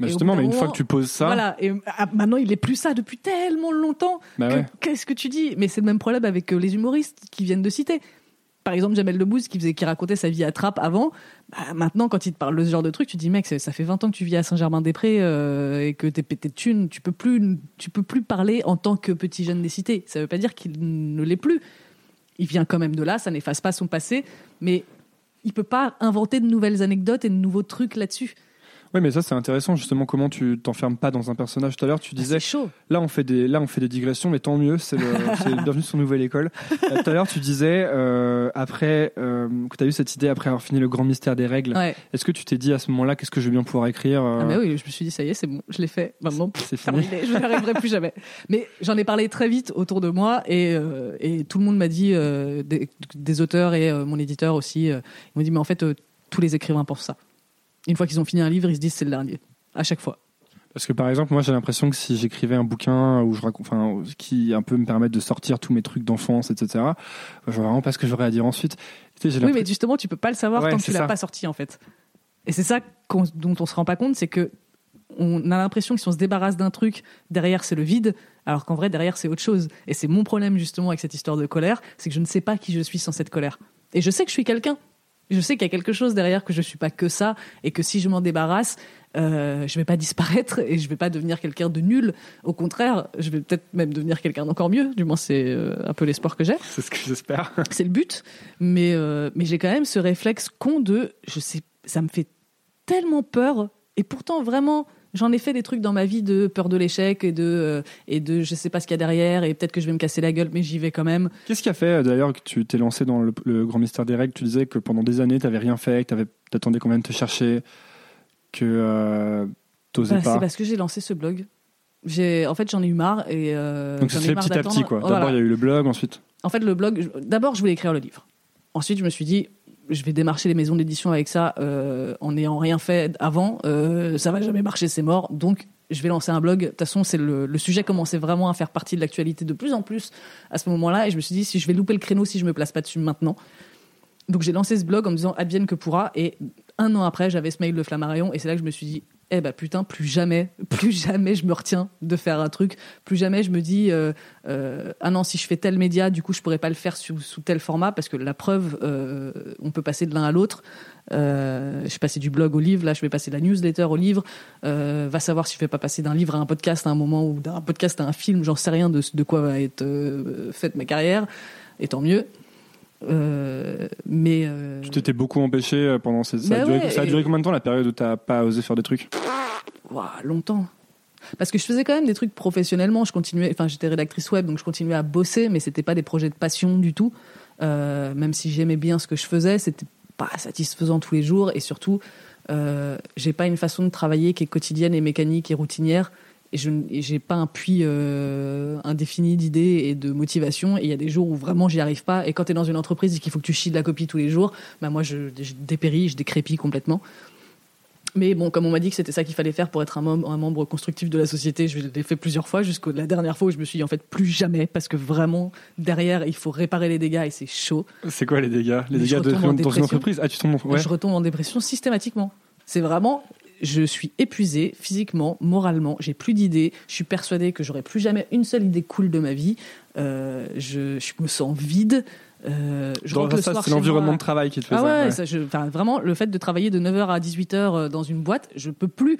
Bah, justement, mais une fois que tu poses ça, Voilà. Et ah, maintenant, il est plus ça depuis tellement longtemps. bah ouais. Qu'est-ce que tu dis? Mais c'est le même problème avec euh, les humoristes qui viennent de citer. Par exemple, Jamel Debbouze qui faisait, qui racontait sa vie à Trappes avant. Bah, maintenant, quand il te parle de ce genre de truc, tu te dis mec, ça ça fait 20 ans que tu vis à Saint-Germain-des-Prés euh, et que t'es pété de thunes. Tu peux plus, tu peux plus parler en tant que petit jeune des cités. Ça veut pas dire qu'il ne l'est plus. Il vient quand même de là. Ça n'efface pas son passé, mais il peut pas inventer de nouvelles anecdotes et de nouveaux trucs là-dessus. Ouais, mais ça c'est intéressant justement comment tu t'enfermes pas dans un personnage. Tout à l'heure, tu Bah, disais c'est chaud. Là, on fait des, là, on fait des digressions, mais tant mieux. C'est le, c'est le bienvenue sur Nouvelle École. Euh, Tout à l'heure, tu disais euh, après euh, que tu as eu cette idée après avoir fini le grand mystère des règles. Ouais. Est-ce que tu t'es dit à ce moment-là qu'est-ce que je vais bien pouvoir écrire euh, Ah bah oui, je me suis dit ça y est, c'est bon, je l'ai fait. Maintenant, C'est fini. terminé, je n'y arriverai plus jamais. Mais j'en ai parlé très vite autour de moi et, et tout le monde m'a dit, des, des auteurs et mon éditeur aussi, ils m'ont dit mais en fait tous les écrivains pensent ça. Une fois qu'ils ont fini un livre, ils se disent c'est le dernier, à chaque fois. Parce que par exemple, moi, j'ai l'impression que si j'écrivais un bouquin où je raconte, enfin, qui un peu me permette de sortir tous mes trucs d'enfance, etc. Je vois vraiment pas ce que j'aurais à dire ensuite. Tu sais, j'ai Oui, mais justement, tu peux pas le savoir Ouais, tant que tu l'as pas sorti en fait. Et c'est ça dont on se rend pas compte, c'est que on a l'impression que si on se débarrasse d'un truc, derrière c'est le vide, alors qu'en vrai derrière c'est autre chose. Et c'est mon problème justement avec cette histoire de colère, c'est que je ne sais pas qui je suis sans cette colère. Et je sais que je suis quelqu'un. Je sais qu'il y a quelque chose derrière que je suis pas que ça et que si je m'en débarrasse, euh, je vais pas disparaître et je vais pas devenir quelqu'un de nul. Au contraire, je vais peut-être même devenir quelqu'un d'encore mieux. Du moins, c'est euh, un peu l'espoir que j'ai c'est ce que j'espère. c'est le but. Mais, euh, mais j'ai quand même ce réflexe con de, je sais, ça me fait tellement peur. Et pourtant, vraiment, j'en ai fait des trucs dans ma vie de peur de l'échec et de, euh, et de je sais pas ce qu'il y a derrière et peut-être que je vais me casser la gueule, mais j'y vais quand même. Qu'est-ce qui a fait euh, d'ailleurs que tu t'es lancé dans le, le grand mystère des règles? Tu disais que pendant des années, t'avais rien fait, que t'attendais qu'on vienne te chercher, que euh, t'osais Bah, pas. c'est parce que j'ai lancé ce blog. J'ai, en fait, j'en ai eu marre et euh, Donc ça se ai fait petit à petit, quoi. Voilà. D'abord, il y a eu le blog, ensuite. En fait, le blog, d'abord, je voulais écrire le livre. Ensuite, je me suis dit, je vais démarcher les maisons d'édition avec ça euh, en n'ayant rien fait avant. Euh, ça va jamais marcher, c'est mort. Donc, je vais lancer un blog. De toute façon, c'est le, sujet commençait vraiment à faire partie de l'actualité de plus en plus à ce moment-là. Et je me suis dit, si je vais louper le créneau, si je me place pas dessus maintenant. Donc, j'ai lancé ce blog en me disant, advienne que pourra. Et un an après, j'avais ce mail de Flammarion. Et c'est là que je me suis dit, eh ben putain, plus jamais, plus jamais je me retiens de faire un truc. Plus jamais je me dis, euh, euh, ah non, si je fais tel média, du coup, je pourrais pas le faire sous, tel format parce que la preuve, euh, on peut passer de l'un à l'autre. Euh, je suis passé du blog au livre, là, je vais passer de la newsletter au livre. Euh, va savoir si je vais pas passer d'un livre à un podcast à un moment ou d'un podcast à un film, j'en sais rien de, de quoi va être euh, faite ma carrière, et tant mieux. Euh, mais euh, Tu t'étais beaucoup empêché euh, pendant ces... ça, a Bah duré, ouais, ça a et- duré combien de temps la période où t'as pas osé faire des trucs? Longtemps. Parce que je faisais quand même des trucs professionnellement. Je continuais, enfin, j'étais rédactrice web, donc je continuais à bosser, mais c'était pas des projets de passion du tout. Euh, même si j'aimais bien ce que je faisais, c'était pas satisfaisant tous les jours. Et surtout, j'ai pas une façon de travailler qui est quotidienne et mécanique et routinière. Et je j'ai pas un puits euh, indéfini d'idées et de motivation. Et il y a des jours où vraiment j'y arrive pas. Et quand tu es dans une entreprise et qu'il faut que tu chies de la copie tous les jours, bah moi je, je dépéris, je décrépis complètement. Mais bon, comme on m'a dit que c'était ça qu'il fallait faire pour être un membre, un membre constructif de la société, je l'ai fait plusieurs fois jusqu'à la dernière fois où je me suis dit en fait plus jamais parce que vraiment derrière il faut réparer les dégâts et c'est chaud. C'est quoi les dégâts? Les Mais dégâts de, en dans une entreprise? Ah, tu tombes ouais. Je retombe en dépression systématiquement. C'est vraiment, je suis épuisée physiquement, moralement, j'ai plus d'idées, je suis persuadée que j'aurai plus jamais une seule idée cool de ma vie. Euh, je, je me sens vide. Euh, je Dans- rentre le ça, c'est l'environnement de travail qui te fait Ah ça. ouais, ouais. ça, je- enfin, vraiment, le fait de travailler de 9h à 18h euh, dans une boîte, je peux plus.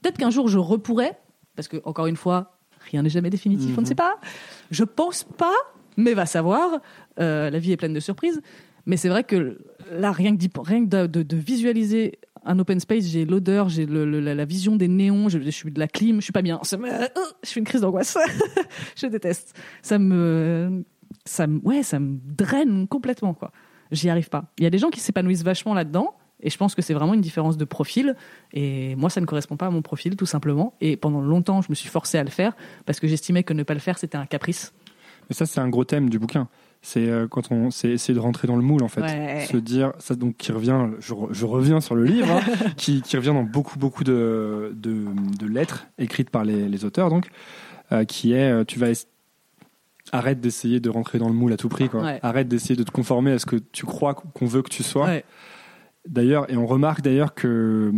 Peut-être qu'un jour je repourrais, parce que, encore une fois, rien n'est jamais définitif, on ne Mhm. sait pas. Je pense pas, mais va savoir. Euh, la vie est pleine de surprises. Mais c'est vrai que là, rien que, d'y- rien que de, de- de visualiser un open space, j'ai l'odeur, j'ai la, vision des néons, je, suis de la clim, je suis pas bien. Euh, je fais une crise d'angoisse. je déteste. Ça me, ça me, ouais, ça me draine complètement, quoi. J'y arrive pas. Il y a des gens qui s'épanouissent vachement là-dedans. Et je pense que c'est vraiment une différence de profil. Et moi, ça ne correspond pas à mon profil, tout simplement. Et pendant longtemps, je me suis forcé à le faire parce que j'estimais que ne pas le faire, c'était un caprice. Mais ça, c'est un gros thème du bouquin. C'est euh, quand on, c'est essayer de rentrer dans le moule en fait, Ouais. se dire ça donc qui revient. Je, je reviens sur le livre, hein, qui, qui revient dans beaucoup beaucoup de, de, de lettres écrites par les, les auteurs donc, euh, qui est euh, tu vas arrête d'essayer de rentrer dans le moule à tout prix. Quoi. Ouais. Arrête d'essayer de te conformer à ce que tu crois qu'on veut que tu sois. Ouais. D'ailleurs, et on remarque d'ailleurs que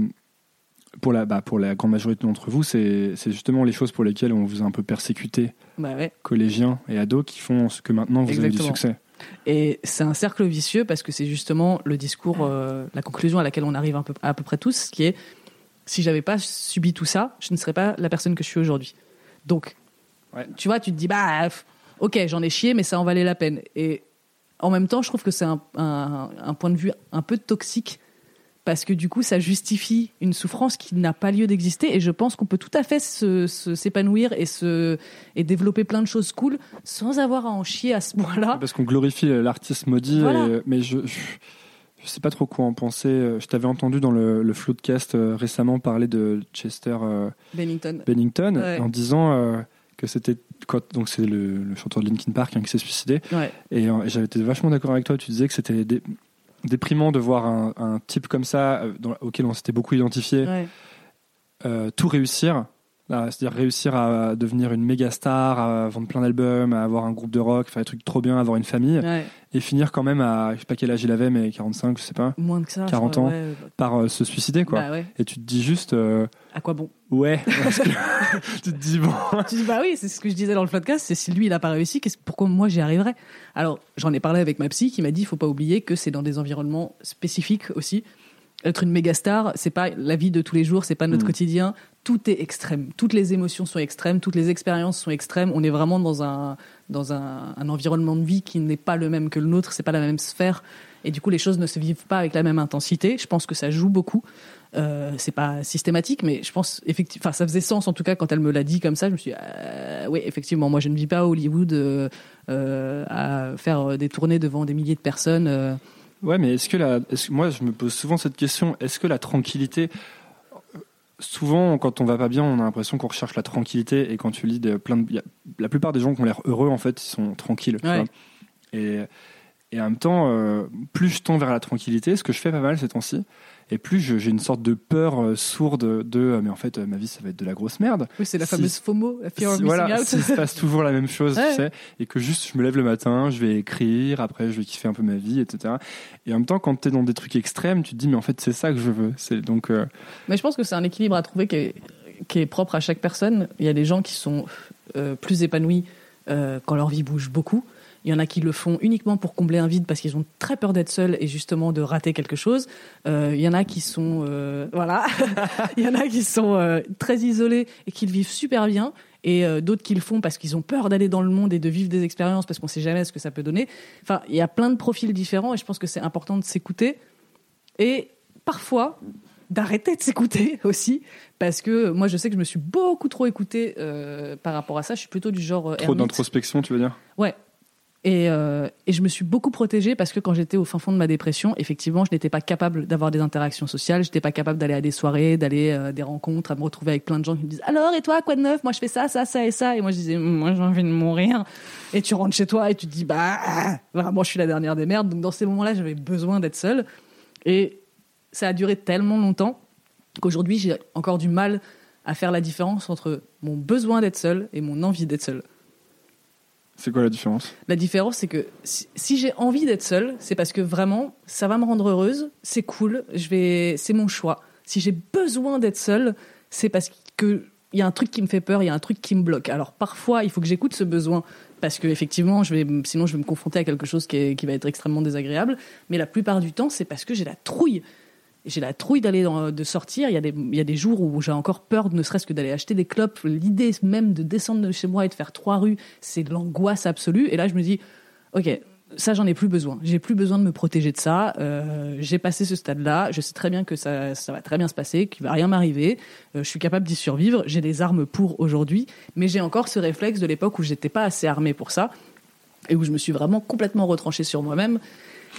pour la, bah, pour la grande majorité d'entre vous, c'est justement les choses pour lesquelles on vous a un peu persécuté, Bah ouais. collégiens et ados, qui font ce que maintenant vous avez du Exactement. succès. Et c'est un cercle vicieux parce que c'est justement le discours, euh, la conclusion à laquelle on arrive un peu, à peu près tous, qui est si j'avais pas subi tout ça, je ne serais pas la personne que je suis aujourd'hui. Donc, Ouais. tu vois, tu te dis bah ok, j'en ai chié, mais ça en valait la peine. Et en même temps, je trouve que c'est un, un- un point de vue un peu toxique parce que du coup, ça justifie une souffrance qui n'a pas lieu d'exister. Et je pense qu'on peut tout à fait se- se- s'épanouir et, se, et développer plein de choses cool sans avoir à en chier à ce point-là. Parce qu'on glorifie l'artiste maudit, Voilà. et- mais je, je je sais pas trop quoi en penser. Je t'avais entendu dans le, le Floodcast euh, récemment parler de Chester euh, Bennington. Bennington Ouais. en disant euh, que c'était quand donc c'est le, le chanteur de Linkin Park hein, qui s'est suicidé Ouais. et, euh, et j'avais été vachement d'accord avec toi. Tu disais que c'était déprimant de voir un, un type comme ça euh, dans- auquel on s'était beaucoup identifié Ouais. euh, tout réussir. C'est-à-dire réussir à devenir une méga star, à vendre plein d'albums, à avoir un groupe de rock, faire des trucs trop bien, avoir une famille, Ouais. et finir quand même à, je sais pas quel âge il avait, mais 45, je sais pas, Moins que ça. je 40 crois, ans. ouais. par euh, se suicider, quoi. Bah ouais. Et tu te dis juste, euh, À quoi bon? ouais, parce que tu te dis, bon, Tu dis bah oui, c'est ce que je disais dans le podcast. C'est si lui il a pas réussi, pourquoi moi j'y arriverais? Alors j'en ai parlé avec ma psy qui m'a dit il faut pas oublier que c'est dans des environnements spécifiques aussi. Être une méga star, c'est pas la vie de tous les jours, c'est pas notre Mm. quotidien. Tout est extrême. Toutes les émotions sont extrêmes, toutes les expériences sont extrêmes. On est vraiment dans un dans un, environnement de vie qui n'est pas le même que le nôtre. C'est pas la même sphère. Et du coup, les choses ne se vivent pas avec la même intensité. Je pense que ça joue beaucoup. Euh, c'est pas systématique, mais je pense effectivement, enfin, ça faisait sens en tout cas quand elle me l'a dit comme ça. Je me suis, dit, euh, oui, effectivement, moi je ne vis pas à Hollywood euh, euh, à faire des tournées devant des milliers de personnes. Ouais, mais est-ce que la, moi je me pose souvent cette question, est-ce que la tranquillité, souvent quand on va pas bien, on a l'impression qu'on recherche la tranquillité et quand tu lis plein de, a- la plupart des gens qui ont l'air heureux en fait, ils sont tranquilles. tu Ouais. vois. Et, et en même temps, euh, plus je tends vers la tranquillité, ce que je fais pas mal ces temps-ci, et plus j'ai une sorte de peur euh, sourde de, euh, mais en fait euh, ma vie ça va être de la grosse merde. Oui, c'est la Si- fameuse FOMO, la fear of Si- missing voilà, out. s'il se passe toujours la même chose, Ouais. tu sais, et que juste je me lève le matin, je vais écrire, après je vais kiffer un peu ma vie, etc. Et en même temps, quand tu es dans des trucs extrêmes, tu te dis mais en fait c'est ça que je veux. C'est donc euh, Mais je pense que c'est un équilibre à trouver qui est, qui est propre à chaque personne. Il y a des gens qui sont euh, plus épanouis euh, quand leur vie bouge beaucoup. Il y en a qui le font uniquement pour combler un vide parce qu'ils ont très peur d'être seuls et justement de rater quelque chose. Euh, il y en a qui sont euh, voilà, il y en a qui sont euh, très isolés et qui le vivent super bien. Et d'autres qui le font parce qu'ils ont peur d'aller dans le monde et de vivre des expériences parce qu'on sait jamais ce que ça peut donner. Enfin, il y a plein de profils différents et je pense que c'est important de s'écouter et parfois d'arrêter de s'écouter aussi parce que moi je sais que je me suis beaucoup trop écoutée euh, par rapport à ça. Je suis plutôt du genre euh, trop d'introspection, tu veux dire? Ouais et, euh, et je me suis beaucoup protégée parce que quand j'étais au fin fond de ma dépression effectivement je n'étais pas capable d'avoir des interactions sociales. J'étais pas capable d'aller à des soirées d'aller à des rencontres à me retrouver avec plein de gens qui me disent alors et toi quoi de neuf? Moi je fais ça ça ça et ça. Et moi je disais moi j'ai envie de mourir. Et tu rentres chez toi et tu te dis bah ah, vraiment je suis la dernière des merdes. Donc dans ces moments là j'avais besoin d'être seule. Et ça a duré tellement longtemps qu'aujourd'hui j'ai encore du mal à faire la différence entre mon besoin d'être seul et mon envie d'être seul. C'est quoi la différence? La différence, c'est que si, j'ai envie d'être seule, c'est parce que vraiment, ça va me rendre heureuse, c'est cool, je vais, c'est mon choix. Si j'ai besoin d'être seule, c'est parce que il y a un truc qui me fait peur, il y a un truc qui me bloque. Alors parfois, il faut que j'écoute ce besoin parce que effectivement, je vais, sinon je vais me confronter à quelque chose qui va être extrêmement désagréable. Mais la plupart du temps, c'est parce que j'ai la trouille. J'ai la trouille d'aller de sortir. Il y a des, jours où j'ai encore peur, ne serait-ce que d'aller acheter des clopes. L'idée même de descendre de chez moi et de faire trois rues, c'est de l'angoisse absolue. Et là, je me dis, ok, ça, j'en ai plus besoin. J'ai plus besoin de me protéger de ça. Euh, j'ai passé ce stade-là. Je sais très bien que ça, ça va très bien se passer, qu'il va rien m'arriver. Euh, je suis capable d'y survivre. J'ai les armes pour aujourd'hui. Mais j'ai encore ce réflexe de l'époque où j'étais pas assez armée pour ça et où je me suis vraiment complètement retranchée sur moi-même.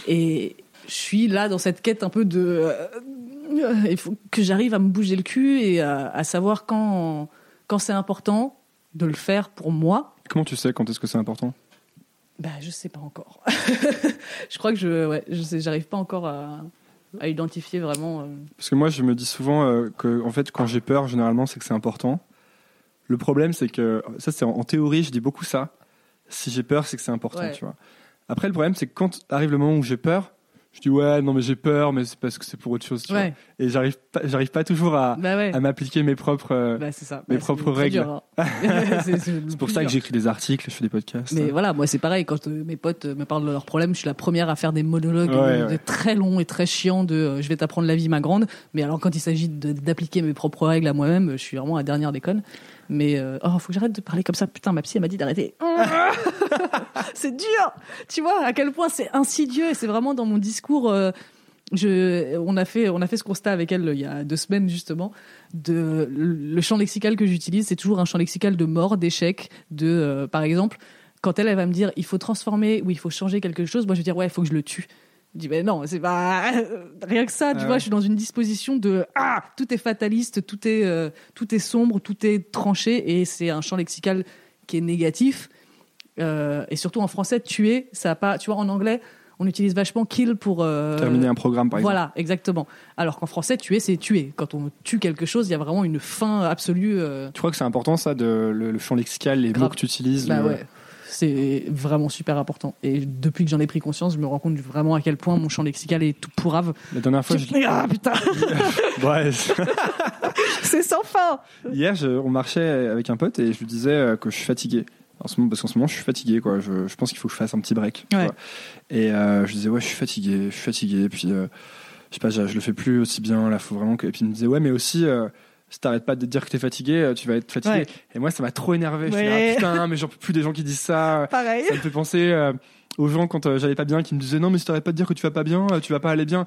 Et je suis là dans cette quête un peu de. euh, il faut que j'arrive à me bouger le cul et à, à savoir quand, quand c'est important de le faire pour moi. Comment tu sais quand est-ce que c'est important? Bah, je sais pas encore. je crois que je, ouais, je sais, j'arrive pas encore à, à identifier vraiment. euh, Parce que moi, je me dis souvent euh, que, en fait, quand j'ai peur, généralement, c'est que c'est important. Le problème, c'est que ça, c'est en, en théorie, je dis beaucoup ça. si j'ai peur, c'est que c'est important, Ouais. tu vois. Après, le problème, c'est que quand arrive le moment où j'ai peur, je dis ouais, non, mais j'ai peur, mais c'est parce que c'est pour autre chose, tu Ouais. vois. Et j'arrive pas, j'arrive pas toujours à, Bah ouais. à m'appliquer mes propres. euh, Bah, ça. mes Bah, propres règles. hein. c'est pour ça que j'écris des articles, je fais des podcasts. Mais voilà, moi c'est pareil, quand euh, mes potes euh, me parlent de leurs problèmes, je suis la première à faire des monologues Ouais, euh, très longs et très chiants de je vais t'apprendre la vie ma grande, mais alors quand il s'agit d'appliquer mes propres règles à moi-même, je suis vraiment la dernière des connes. Mais euh, oh, faut que j'arrête de parler comme ça. Putain, ma psy elle m'a dit d'arrêter. c'est dur. Tu vois à quel point c'est insidieux et c'est vraiment dans mon discours euh, je, on a fait, on a fait ce constat avec elle il y a deux semaines justement. De le champ lexical que j'utilise, c'est toujours un champ lexical de mort, d'échec, de, euh, par exemple, quand elle, elle va me dire, il faut transformer ou il faut changer quelque chose. Moi, je vais dire, ouais, il faut que je le tue. Je dis, mais non, c'est pas rien que ça. Tu Ah vois, ouais. je suis dans une disposition de ah, tout est fataliste, tout est, euh, tout est sombre, tout est tranché, et c'est un champ lexical qui est négatif. Euh, et surtout en français, tuer, ça a pas. Tu vois, en anglais, on utilise vachement kill pour euh, Terminer un programme, par exemple. voilà, exactement. Alors qu'en français, tuer, c'est tuer. Quand on tue quelque chose, il y a vraiment une fin absolue. euh, Tu crois que c'est important, ça, de, le, le champ lexical, les mots que tu utilises bah le- ouais, c'est vraiment super important. Et depuis que j'en ai pris conscience, je me rends compte vraiment à quel point mon champ lexical est tout pourrave. La dernière fois, je... Ah putain, Ouais, c'est sans fin. Hier, je- on marchait avec un pote et je lui disais euh, que je suis fatigué. En ce moment, parce qu'en ce moment, je suis fatigué, quoi. Je, je pense qu'il faut que je fasse un petit break. Ouais. Et euh, je disais, ouais, je suis fatigué, je suis fatigué. Puis, euh, je sais pas, je, je le fais plus aussi bien. Là, faut vraiment que. Et puis, il me disait, ouais, mais aussi, euh, si t'arrêtes pas de te dire que t'es fatigué, euh, tu vas être fatigué. Ouais. Et moi, ça m'a trop énervé. Je Ouais. me suis dit, ah, putain, mais j'en peux plus des gens qui disent ça. Pareil. Ça me fait penser euh, aux gens quand euh, j'allais pas bien qui me disaient, non, mais si t'arrêtes pas de dire que tu vas pas bien, euh, tu vas pas aller bien.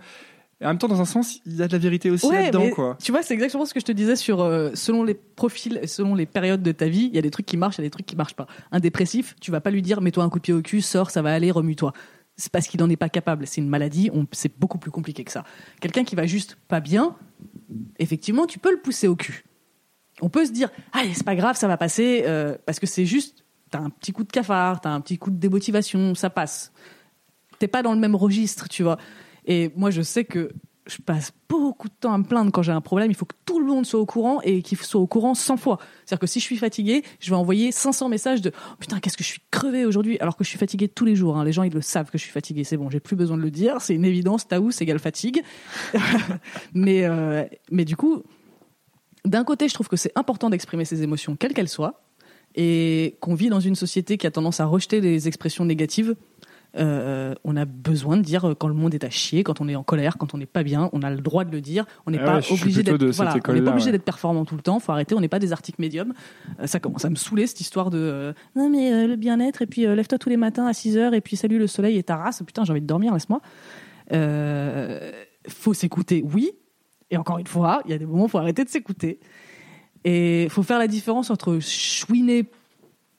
Et en même temps, dans un sens, il y a de la vérité aussi Ouais, là-dedans, quoi. Tu vois, c'est exactement ce que je te disais sur euh, selon les profils, selon les périodes de ta vie, il y a des trucs qui marchent, il y a des trucs qui marchent pas. Un dépressif, tu vas pas lui dire mets-toi un coup de pied au cul, sors, ça va aller, remue-toi. C'est parce qu'il en est pas capable. C'est une maladie. On, c'est beaucoup plus compliqué que ça. Quelqu'un qui va juste pas bien, effectivement, tu peux le pousser au cul. On peut se dire allez, c'est pas grave, ça va passer, euh, parce que c'est juste t'as un petit coup de cafard, t'as un petit coup de démotivation, ça passe. T'es pas dans le même registre, tu vois. Et moi, je sais que je passe beaucoup de temps à me plaindre quand j'ai un problème. Il faut que tout le monde soit au courant et qu'il soit au courant 100 fois. C'est-à-dire que si je suis fatiguée, je vais envoyer 500 messages de oh, putain, qu'est-ce que je suis crevé aujourd'hui, alors que je suis fatiguée tous les jours. hein. Les gens, ils le savent que je suis fatiguée. C'est bon, j'ai plus besoin de le dire. C'est une évidence. Taous égale fatigue. mais, euh, mais du coup, d'un côté, je trouve que c'est important d'exprimer ses émotions, quelles qu'elles soient, et qu'on vit dans une société qui a tendance à rejeter les expressions négatives. Euh, on a besoin de dire quand le monde est à chier, quand on est en colère, quand on n'est pas bien, on a le droit de le dire. On n'est Ah pas ouais, obligé d'être voilà, on n'est école-là, pas obligé ouais. d'être performant tout le temps. Faut arrêter. On n'est pas des articles médiums. Euh, ça commence à me saouler cette histoire de euh, non mais euh, le bien-être et puis euh, lève-toi tous les matins à 6 heures et puis salut le soleil et ta race. Putain, j'ai envie de dormir, laisse-moi. Euh, faut s'écouter, oui. Et encore une fois, il y a des moments où faut arrêter de s'écouter. Et faut faire la différence entre chouiner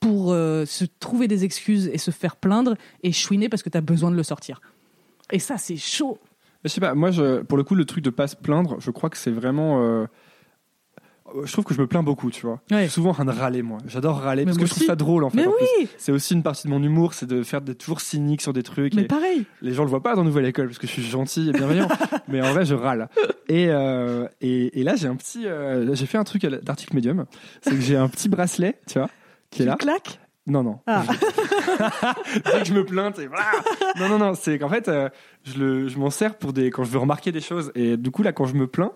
pour euh, se trouver des excuses et se faire plaindre et chouiner parce que tu as besoin de le sortir. Et ça, c'est chaud. Je sais pas, moi, je, pour le coup, le truc de pas se plaindre, je crois que c'est vraiment. euh, Je trouve que je me plains beaucoup, tu vois. Ouais. Je suis souvent en train de râler, moi. J'adore râler Mais parce que je trouve ça drôle, en fait. Mais en oui, C'est aussi une partie de mon humour, c'est de faire d'être toujours cynique sur des trucs. mais et pareil. les gens le voient pas dans Nouvelle École parce que je suis gentil et bienveillant. mais en vrai, je râle. Et, euh, et, et là, j'ai un petit. euh, j'ai fait un truc à d'article médium. C'est que j'ai un petit bracelet, tu vois, qui est Tu là. claques Non, non. Ah. Dès que je me plains, c'est voilà. Non, non, non. C'est qu'en fait, euh, je, le, je m'en sers pour des quand je veux remarquer des choses. Et du coup, là, quand je me plains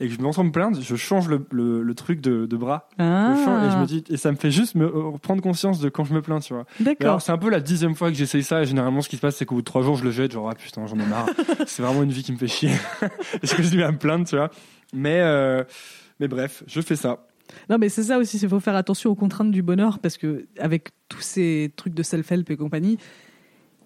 et que je me sens me plaindre, je change le, le, le truc de, de bras. Je change et je me dis et ça me fait juste me euh, prendre conscience de quand je me plains, tu vois. D'accord. Alors c'est un peu la dixième fois que j'essaye ça et généralement ce qui se passe c'est qu'au bout de trois jours je le jette genre ah putain j'en ai marre c'est vraiment une vie qui me fait chier est-ce que je vais à me plaindre tu vois mais euh, mais bref je fais ça Non, mais c'est ça aussi, il faut faire attention aux contraintes du bonheur parce que avec tous ces trucs de self-help et compagnie,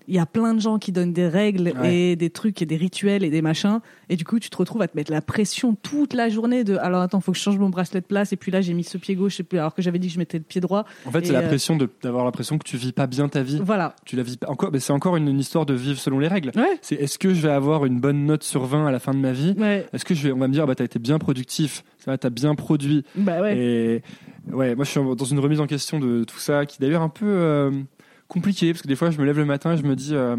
il y a plein de gens qui donnent des règles Ouais. et des trucs et des rituels et des machins. Et du coup tu te retrouves à te mettre la pression toute la journée de alors attends faut que je change mon bracelet de place. Et puis là j'ai mis ce pied gauche. Et puis alors que j'avais dit que je mettais le pied droit. En fait c'est la euh, pression d'avoir l'impression que tu vis pas bien ta vie. Voilà. Tu la vis pas encore mais c'est encore une, une histoire de vivre selon les règles. Ouais. C'est est-ce que je vais avoir une bonne note sur 20 à la fin de ma vie? Ouais. Est-ce que je vais on va me dire bah t'as été bien productif. Ça t'as bien produit. Bah ouais. Et ouais, moi je suis dans une remise en question de tout ça, qui d'ailleurs un peu euh, compliqué, parce que des fois je me lève le matin et je me dis, euh,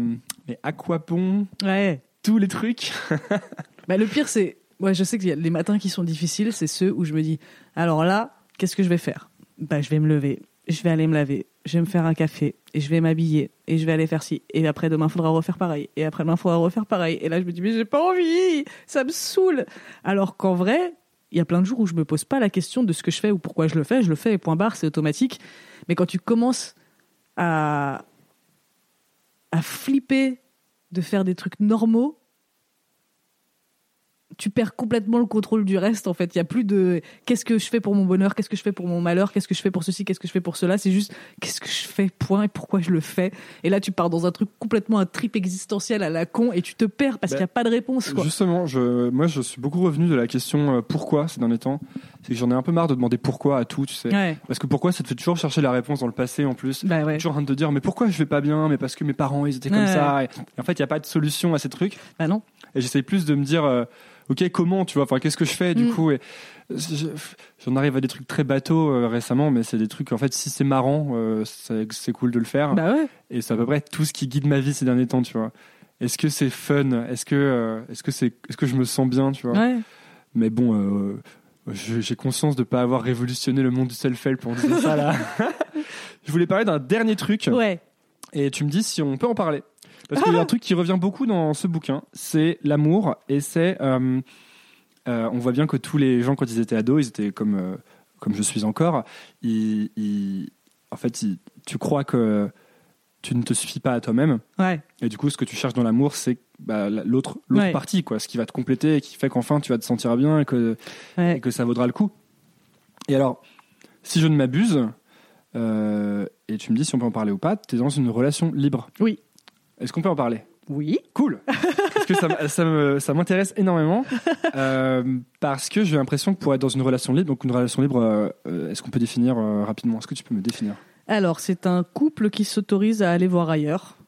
mais à quoi bon ouais. tous les trucs Bah, le pire, c'est. Ouais, je sais a les matins qui sont difficiles, c'est ceux où je me dis alors là, qu'est-ce que je vais faire? Bah, je vais me lever, je vais aller me laver, je vais me faire un café et je vais m'habiller et je vais aller faire ci et après demain faudra refaire pareil et après demain faudra refaire pareil et là je me dis mais j'ai pas envie ça me saoule. Alors qu'en vrai il y a plein de jours où je me pose pas la question de ce que je fais ou pourquoi je le fais je le fais et point barre c'est automatique. Mais quand tu commences à flipper de faire des trucs normaux tu perds complètement le contrôle du reste en fait. Il y a plus de qu'est-ce que je fais pour mon bonheur? Qu'est-ce que je fais pour mon malheur? Qu'est-ce que je fais pour ceci? Qu'est-ce que je fais pour cela? C'est juste qu'est-ce que je fais? Point. Et pourquoi je le fais? Et là tu pars dans un truc complètement un trip existentiel à la con et tu te perds parce Bah, qu'il n'y a pas de réponse quoi. Justement, je, moi, je suis beaucoup revenu de la question euh, pourquoi ces derniers temps? C'est que j'en ai un peu marre de demander pourquoi à tout, tu sais. ouais. Parce que pourquoi, ça te fait toujours chercher la réponse dans le passé en plus. bah ouais. Toujours en train de te dire, mais pourquoi je vais pas bien? Mais parce que mes parents, ils étaient comme Ouais. ça. Et, et en fait, il n'y a pas de solution à ces trucs. bah non. Et j'essaye plus de me dire, euh, ok, comment, tu vois, enfin, qu'est-ce que je fais du Mm. coup et J'en arrive à des trucs très bateaux euh, récemment, mais c'est des trucs, en fait, si c'est marrant, euh, c'est c'est cool de le faire. bah ouais Et c'est à peu près tout ce qui guide ma vie ces derniers temps, tu vois. Est-ce que c'est fun? Est-ce que, euh, est-ce que c'est, est-ce que je me sens bien, tu vois? Ouais Mais bon, j'ai conscience de pas avoir révolutionné le monde du self-help en disant ça là. je voulais parler d'un dernier truc, ouais et tu me dis si on peut en parler. Parce qu'il y a un truc qui revient beaucoup dans ce bouquin, c'est l'amour, et c'est, euh, euh, on voit bien que tous les gens quand ils étaient ados, ils étaient comme, euh, comme je suis encore. Ils, ils- en fait, ils- tu crois que tu ne te suffis pas à toi-même. ouais Et du coup, ce que tu cherches dans l'amour, c'est bah, la- l'autre l'autre Ouais. partie, quoi, ce qui va te compléter et qui fait qu'enfin tu vas te sentir bien et que, ouais et que ça vaudra le coup. Et alors, si je ne m'abuse, euh, et tu me dis si on peut en parler ou pas, tu es dans une relation libre. Oui. Est-ce qu'on peut en parler? Oui Cool Parce que ça, ça m'intéresse énormément. euh, parce que j'ai l'impression que pour être dans une relation libre, donc une relation libre, euh, euh, est-ce qu'on peut définir euh, rapidement? Est-ce que tu peux me définir? Alors, c'est un couple qui s'autorise à aller voir ailleurs,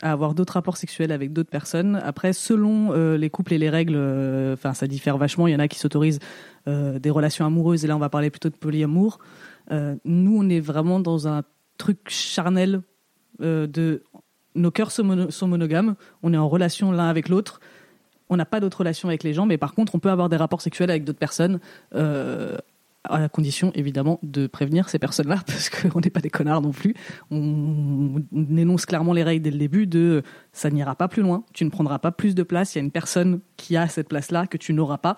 à avoir d'autres rapports sexuels avec d'autres personnes. Après, selon euh, les couples et les règles, euh, enfin, ça diffère vachement. Il y en a qui s'autorisent euh, des relations amoureuses, et là, on va parler plutôt de polyamour. Nous, on est vraiment dans un truc charnel euh, de nos cœurs sont, mono- sont monogames, on est en relation l'un avec l'autre. On n'a pas d'autres relations avec les gens, mais par contre, on peut avoir des rapports sexuels avec d'autres personnes. euh, à la condition évidemment de prévenir ces personnes-là parce qu'on n'est pas des connards non plus. On, on énonce clairement les règles dès le début de ça n'ira pas plus loin, tu ne prendras pas plus de place, il y a une personne qui a cette place-là que tu n'auras pas.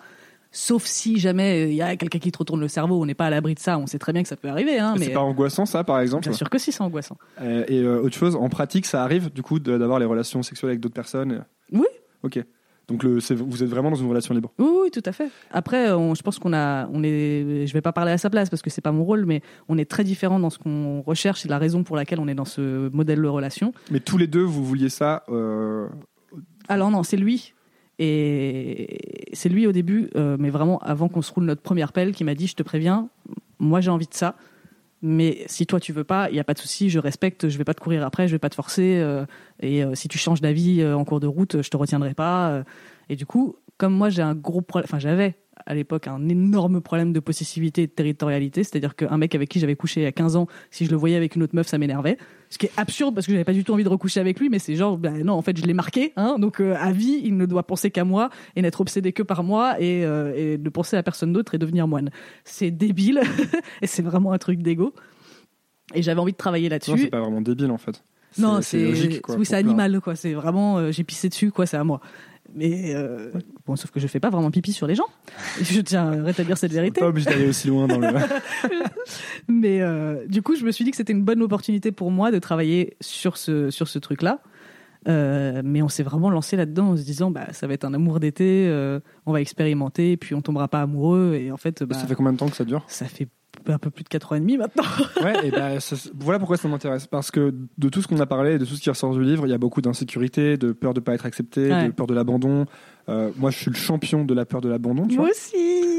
Sauf si jamais euh, il y a quelqu'un qui te retourne le cerveau, on n'est pas à l'abri de ça, on sait très bien que ça peut arriver. Hein, mais C'est pas angoissant ça, par exemple bien sûr que si, c'est angoissant. Euh, Et euh, autre chose, en pratique, ça arrive du coup d'avoir les relations sexuelles avec d'autres personnes Oui. Ok. Donc le, vous êtes vraiment dans une relation libre. Oui, oui, tout à fait. Après, on- je pense qu'on a, on est, je vais pas parler à sa place parce que c'est pas mon rôle, mais on est très différents dans ce qu'on recherche et la raison pour laquelle on est dans ce modèle de relation. Mais tous les deux, vous vouliez ça. euh, Alors non, c'est lui. Et c'est lui au début, euh, mais vraiment avant qu'on se roule notre première pelle, qui m'a dit, je te préviens, moi j'ai envie de ça. Mais si toi tu veux pas, il y a pas de souci, je respecte, je vais pas te courir après, je vais pas te forcer. euh, et euh, si tu changes d'avis en cours de route, je te retiendrai pas. et du coup, comme moi j'ai un gros problème, enfin j'avais à l'époque un énorme problème de possessivité et de territorialité, c'est-à-dire qu'un mec avec qui j'avais couché a 15 ans, si je le voyais avec une autre meuf, ça m'énervait. Ce qui est absurde parce que j'avais pas du tout envie de recoucher avec lui, mais c'est genre, ben non, en fait, je l'ai marqué, hein, donc euh, à vie, il ne doit penser qu'à moi et n'être obsédé que par moi et, euh, et ne penser à personne d'autre et devenir moine. C'est débile et c'est vraiment un truc d'ego. Et j'avais envie de travailler Non, c'est là-dessus. pas vraiment débile en fait. Non, c'est oui, c'est animal quoi. C'est vraiment euh, j'ai pissé dessus quoi. C'est à moi. Mais euh, bon, sauf que je fais pas vraiment pipi sur les gens. Je tiens à rétablir cette vérité. Pas obligé d'aller aussi loin dans le. Mais euh, du coup, je me suis dit que c'était une bonne opportunité pour moi de travailler sur ce, sur ce truc-là. Euh, mais on s'est vraiment lancé là-dedans en se disant, bah, ça va être un amour d'été, euh, on va expérimenter, puis on tombera pas amoureux. Et en fait, bah, ça fait combien de temps que ça dure? ça fait un peu plus de 4 ans et demi maintenant. Ouais, et ben ça- voilà pourquoi ça m'intéresse. Parce que de tout ce qu'on a parlé, de tout ce qui ressort du livre, il y a beaucoup d'insécurité, de peur de pas être accepté, Ouais. de peur de l'abandon. Euh, moi, je suis le champion de la peur de l'abandon. Vois Moi aussi.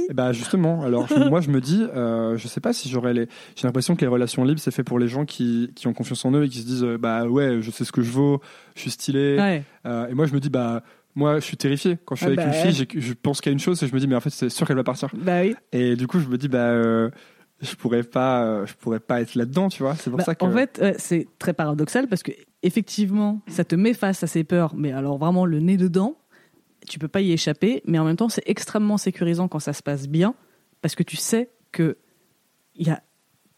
Et bah justement, alors je- moi je me dis, euh, je sais pas si j'aurais les. J'ai l'impression que les relations libres c'est fait pour les gens qui, qui ont confiance en eux et qui se disent euh, bah ouais, je sais ce que je vaux, je suis stylé. Ouais. Euh, et moi je me dis bah moi je suis terrifié quand je suis Ah avec bah une fille, je pense qu'à une chose et je me dis mais en fait c'est sûr qu'elle va partir. Bah oui. Et du coup je me dis bah euh, je pourrais pas, euh, je pourrais pas être là-dedans, tu vois. C'est pour Bah, ça que. En fait, ouais, c'est très paradoxal parce que effectivement, ça te met face à ces peurs, mais alors vraiment le nez dedans, tu peux pas y échapper. Mais en même temps, c'est extrêmement sécurisant quand ça se passe bien parce que tu sais que il y a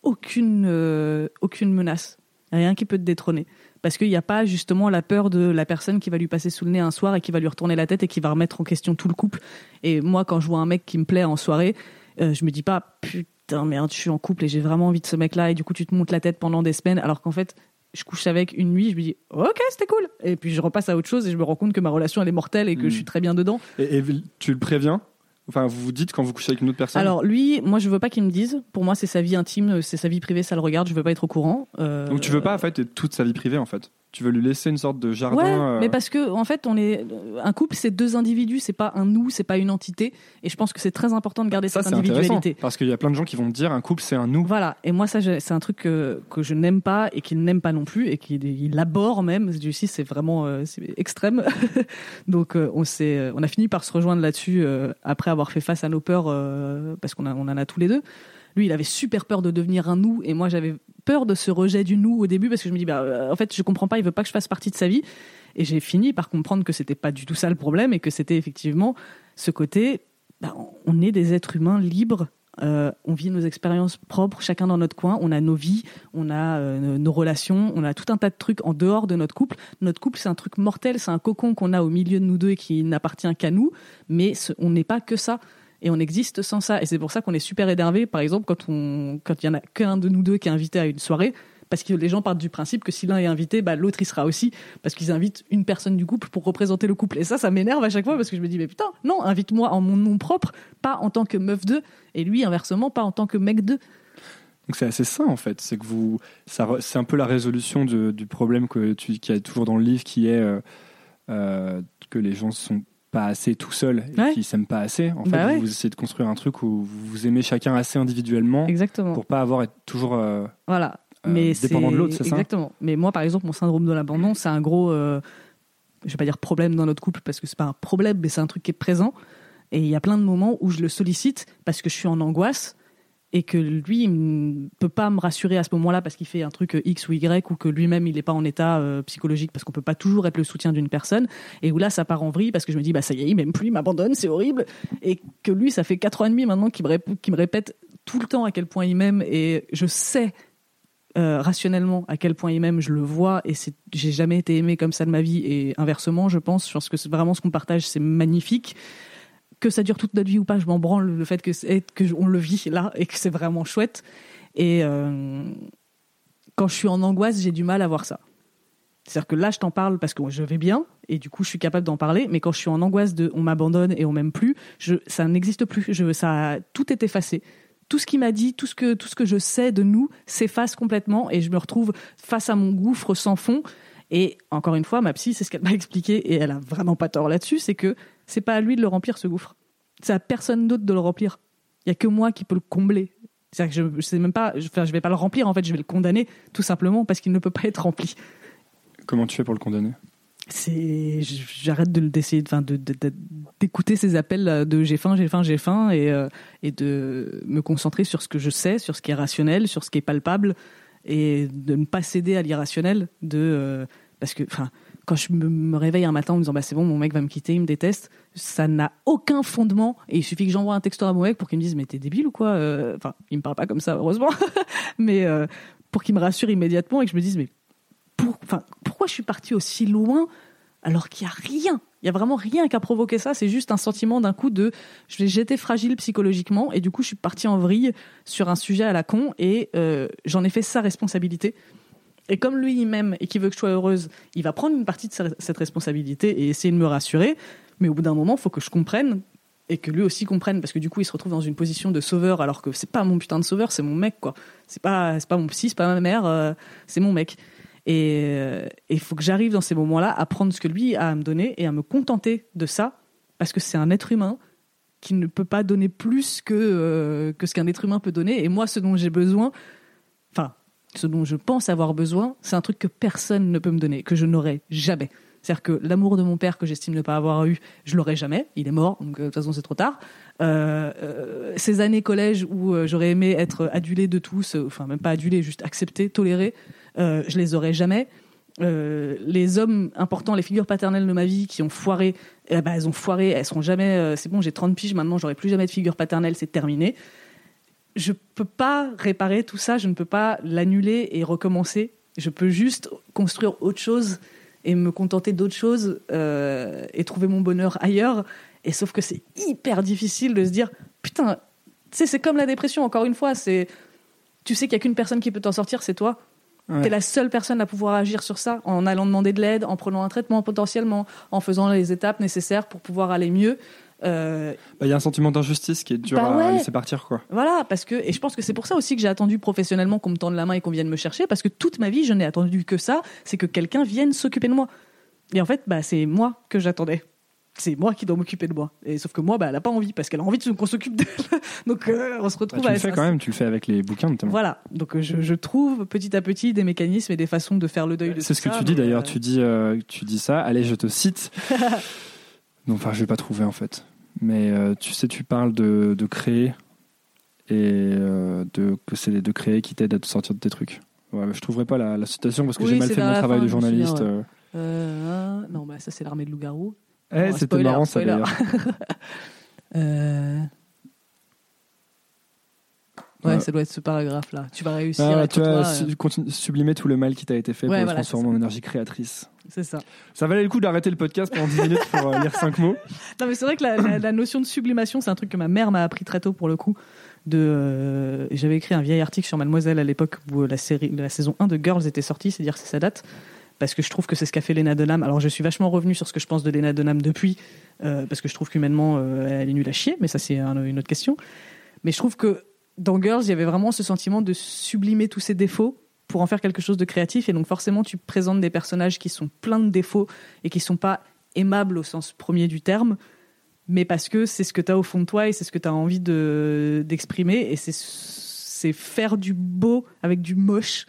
aucune euh, aucune menace rien qui peut te détrôner. Parce qu'il n'y a pas justement la peur de la personne qui va lui passer sous le nez un soir et qui va lui retourner la tête et qui va remettre en question tout le couple. Et moi, quand je vois un mec qui me plaît en soirée, euh, je me dis pas putain merde, je suis en couple et j'ai vraiment envie de ce mec-là et du coup tu te montes la tête pendant des semaines alors qu'en fait je couche avec une nuit, je me dis ok c'était cool et puis je repasse à autre chose et je me rends compte que ma relation elle est mortelle et que Mm. je suis très bien dedans. Et, et tu le préviens? Enfin, vous vous dites quand vous couchez avec une autre personne? Alors lui, moi je veux pas qu'il me dise. Pour moi c'est sa vie intime, c'est sa vie privée, ça le regarde. Je veux pas être au courant. Euh, Donc tu veux pas en fait toute sa vie privée en fait? Tu veux lui laisser une sorte de jardin. Ouais, euh, mais parce que en fait, on est un couple, c'est deux individus, c'est pas un nous, c'est pas une entité, et je pense que c'est très important de garder ça cette individualité. parce qu'il y a plein de gens qui vont te dire un couple c'est un nous. Voilà, et moi ça c'est un truc que, que je n'aime pas et qu'il n'aime pas non plus et qu'il il aborde même. Ici c'est vraiment euh, extrême. Donc euh, on s'est on a fini par se rejoindre là-dessus après avoir fait face à nos peurs parce qu'on on en a tous les deux. Lui, il avait super peur de devenir un nous et moi j'avais peur de ce rejet du nous au début parce que je me dis bah euh, en fait je comprends pas, il veut pas que je fasse partie de sa vie et j'ai fini par comprendre que c'était pas du tout ça le problème et que c'était effectivement ce côté bah, on est des êtres humains libres euh, on vit nos expériences propres, chacun dans notre coin. On a nos vies, on a euh, nos relations, on a tout un tas de trucs en dehors de notre couple. Notre couple, c'est un truc mortel, c'est un cocon qu'on a au milieu de nous deux et qui n'appartient qu'à nous. Mais on n'est pas que ça. Et on existe sans ça. Et c'est pour ça qu'on est super énervé, par exemple, quand on, quand il y en a qu'un de nous deux qui est invité à une soirée. Parce que les gens partent du principe que si l'un est invité, bah, l'autre y sera aussi. Parce qu'ils invitent une personne du couple pour représenter le couple. Et ça, ça m'énerve à chaque fois parce que je me dis, mais putain, non, invite-moi en mon nom propre, pas en tant que meuf 2. Et lui, inversement, pas en tant que mec 2. Donc c'est assez sain en fait. C'est que vous, c'est un peu la résolution du problème que tu, qu'il y a toujours dans le livre, qui est euh, euh, que les gens sont pas assez tout seuls et Ouais. qu'ils s'aiment pas assez. En fait, Bah ouais. vous essayez de construire un truc où vous vous aimez chacun assez individuellement Exactement. pour pas avoir être toujours. euh, Voilà. Euh, mais dépendant de l'autre, c'est ça? Exactement. Mais moi, par exemple, mon syndrome de l'abandon, c'est un gros, euh, je vais pas dire problème dans notre couple parce que c'est pas un problème, mais c'est un truc qui est présent. Et il y a plein de moments où je le sollicite parce que je suis en angoisse et que lui, il peut pas me rassurer à ce moment-là parce qu'il fait un truc X ou Y ou que lui-même, il n'est pas en état euh, psychologique parce qu'on peut pas toujours être le soutien d'une personne. Et où là, ça part en vrille parce que je me dis, bah ça y est, il m'aime plus, il m'abandonne, c'est horrible. Et que lui, ça fait quatre ans et demi maintenant qu'il me, répète tout le temps à quel point il m'aime et je sais euh, rationnellement à quel point il m'aime, je le vois et j'ai jamais été aimé comme ça de ma vie et inversement, je pense, je pense que vraiment ce qu'on partage, c'est magnifique. Que ça dure toute notre vie ou pas, je m'en branle le fait que on le vit là et que c'est vraiment chouette. Et euh, quand je suis en angoisse, j'ai du mal à voir ça. C'est-à-dire que là, je t'en parle parce que je vais bien et du coup, je suis capable d'en parler. Mais quand je suis en angoisse on m'abandonne et on m'aime plus, ça n'existe plus. Tout est effacé. Tout ce qu'il m'a dit, tout ce que tout ce que je sais de nous s'efface complètement et je me retrouve face à mon gouffre sans fond. Et encore une fois, ma psy, c'est ce qu'elle m'a expliqué et elle a vraiment pas tort là-dessus, c'est que c'est pas à lui de le remplir ce gouffre. C'est à personne d'autre de le remplir. Il y a que moi qui peux le combler. C'est-à-dire que je, je sais même pas, je, enfin, je vais pas le remplir en fait, je vais le condamner tout simplement parce qu'il ne peut pas être rempli. Comment tu fais pour le condamner? C'est, j'arrête de d'essayer, de- enfin, de, d'écouter ces appels là, de j'ai faim, j'ai faim, j'ai faim et euh, et de me concentrer sur ce que je sais, sur ce qui est rationnel, sur ce qui est palpable et de ne pas céder à l'irrationnel de euh, parce que enfin quand je me, réveille un matin en me disant bah c'est bon mon mec va me quitter il me déteste ça n'a aucun fondement. Et il suffit que j'envoie un texto à mon mec pour qu'il me dise mais t'es débile ou quoi Euh, enfin il me parle pas comme ça heureusement. Mais euh, pour qu'il me rassure immédiatement et que je me dise mais pour, pourquoi je suis partie aussi loin alors qu'il y a rien? Il y a vraiment rien qui a provoqué ça c'est juste un sentiment d'un coup de j'étais fragile psychologiquement et du coup je suis partie en vrille sur un sujet à la con et euh, j'en ai fait sa responsabilité et comme lui il m'aime et qu'il veut que je sois heureuse il va prendre une partie de cette responsabilité et essayer de me rassurer. Mais au bout d'un moment il faut que je comprenne et que lui aussi comprenne parce que du coup il se retrouve dans une position de sauveur alors que c'est pas mon putain de sauveur c'est mon mec quoi. C'est pas pas mon psy c'est pas ma mère euh, c'est mon mec. Et euh, il faut que j'arrive dans ces moments-là à prendre ce que lui a à me donner et à me contenter de ça parce que c'est un être humain qui ne peut pas donner plus que euh, que ce qu'un être humain peut donner. Et moi ce dont j'ai besoin ce dont je pense avoir besoin c'est un truc que personne ne peut me donner que je n'aurai jamais c'est-à-dire que l'amour de mon père que j'estime ne pas avoir eu, je l'aurai jamais. Il est mort, donc euh, de toute façon c'est trop tard. Euh, euh, ces années collège où j'aurais aimé être adulé de tous, enfin même pas adulé, juste accepté, toléré, euh, je les aurai jamais. Les hommes importants, les figures paternelles de ma vie qui ont foiré, eh ben, elles ont foiré, elles seront jamais. c'est bon, j'ai 30 piges maintenant, j'aurai plus jamais de figure paternelle, c'est terminé. Je peux pas réparer tout ça, je ne peux pas l'annuler et recommencer Je peux juste construire autre chose et me contenter d'autre chose euh, et trouver mon bonheur ailleurs. Et sauf que c'est hyper difficile de se dire putain, c'est comme la dépression. Encore une fois, c'est tu sais qu'il y a qu'une personne qui peut t'en sortir, c'est toi. Ouais. T'es la seule personne à pouvoir agir sur ça en allant demander de l'aide, en prenant un traitement potentiellement, en faisant les étapes nécessaires pour pouvoir aller mieux. Euh, Bah, Il y a un sentiment d'injustice qui est dur Bah à laisser partir, quoi. voilà, parce que et je pense que c'est pour ça aussi que j'ai attendu professionnellement qu'on me tende la main et qu'on vienne me chercher, parce que toute ma vie je n'ai attendu que ça, c'est que quelqu'un vienne s'occuper de moi. Et en fait, bah c'est moi que j'attendais. C'est moi qui dois m'occuper de moi. Et sauf que moi, bah elle a pas envie parce qu'elle a envie qu'on s'occupe d'elle. Donc euh, on se Bah, retrouve tu à le fais quand même, tu le fais avec les bouquins notamment. Voilà. Donc euh, je, je trouve petit à petit des mécanismes et des façons de faire le deuil de C'est ce que ça, tu dis d'ailleurs, euh, tu dis, euh, tu dis ça. Allez, je te cite. non, enfin, je vais pas trouver en fait. Mais euh, tu sais, tu parles de, de créer et euh, de que c'est de créer qui t'aide à te sortir de tes trucs. Ouais, je trouverai pas la, la citation parce que Oui, j'ai mal fait mon travail de journaliste. ouais. euh. non, bah ça c'est l'armée de loup-garou. Eh, c'était marrant ça d'ailleurs. Euh, Ouais, Ouais. ça doit être ce paragraphe-là. Tu vas réussir. Ah, à tu vas euh, su- continue- sublimer tout le mal qui t'a été fait pour le voilà, transformer c'est ça. en énergie créatrice. C'est ça. Ça valait le coup d'arrêter le podcast pendant 10 minutes pour euh, lire 5 mots. Non, mais c'est vrai que la, la- la notion de sublimation, c'est un truc que ma mère m'a appris très tôt pour le coup. De, euh, j'avais écrit un vieil article sur Mademoiselle à l'époque où euh, la série, la saison 1 de Girls était sortie, c'est dire c'est sa date. Parce que je trouve que c'est ce qu'a fait Lena Dunham. Alors je suis vachement revenu sur ce que je pense de Lena Dunham depuis, euh, parce que je trouve qu'humainement euh, elle est nulle à chier, mais ça c'est un- une autre question. Mais je trouve que dans Girls, il y avait vraiment ce sentiment de sublimer tous ses défauts pour en faire quelque chose de créatif. Et donc forcément, tu présentes des personnages qui sont pleins de défauts et qui sont pas aimables au sens premier du terme, mais parce que c'est ce que tu as au fond de toi et c'est ce que tu as envie de d'exprimer. Et c'est c'est faire du beau avec du moche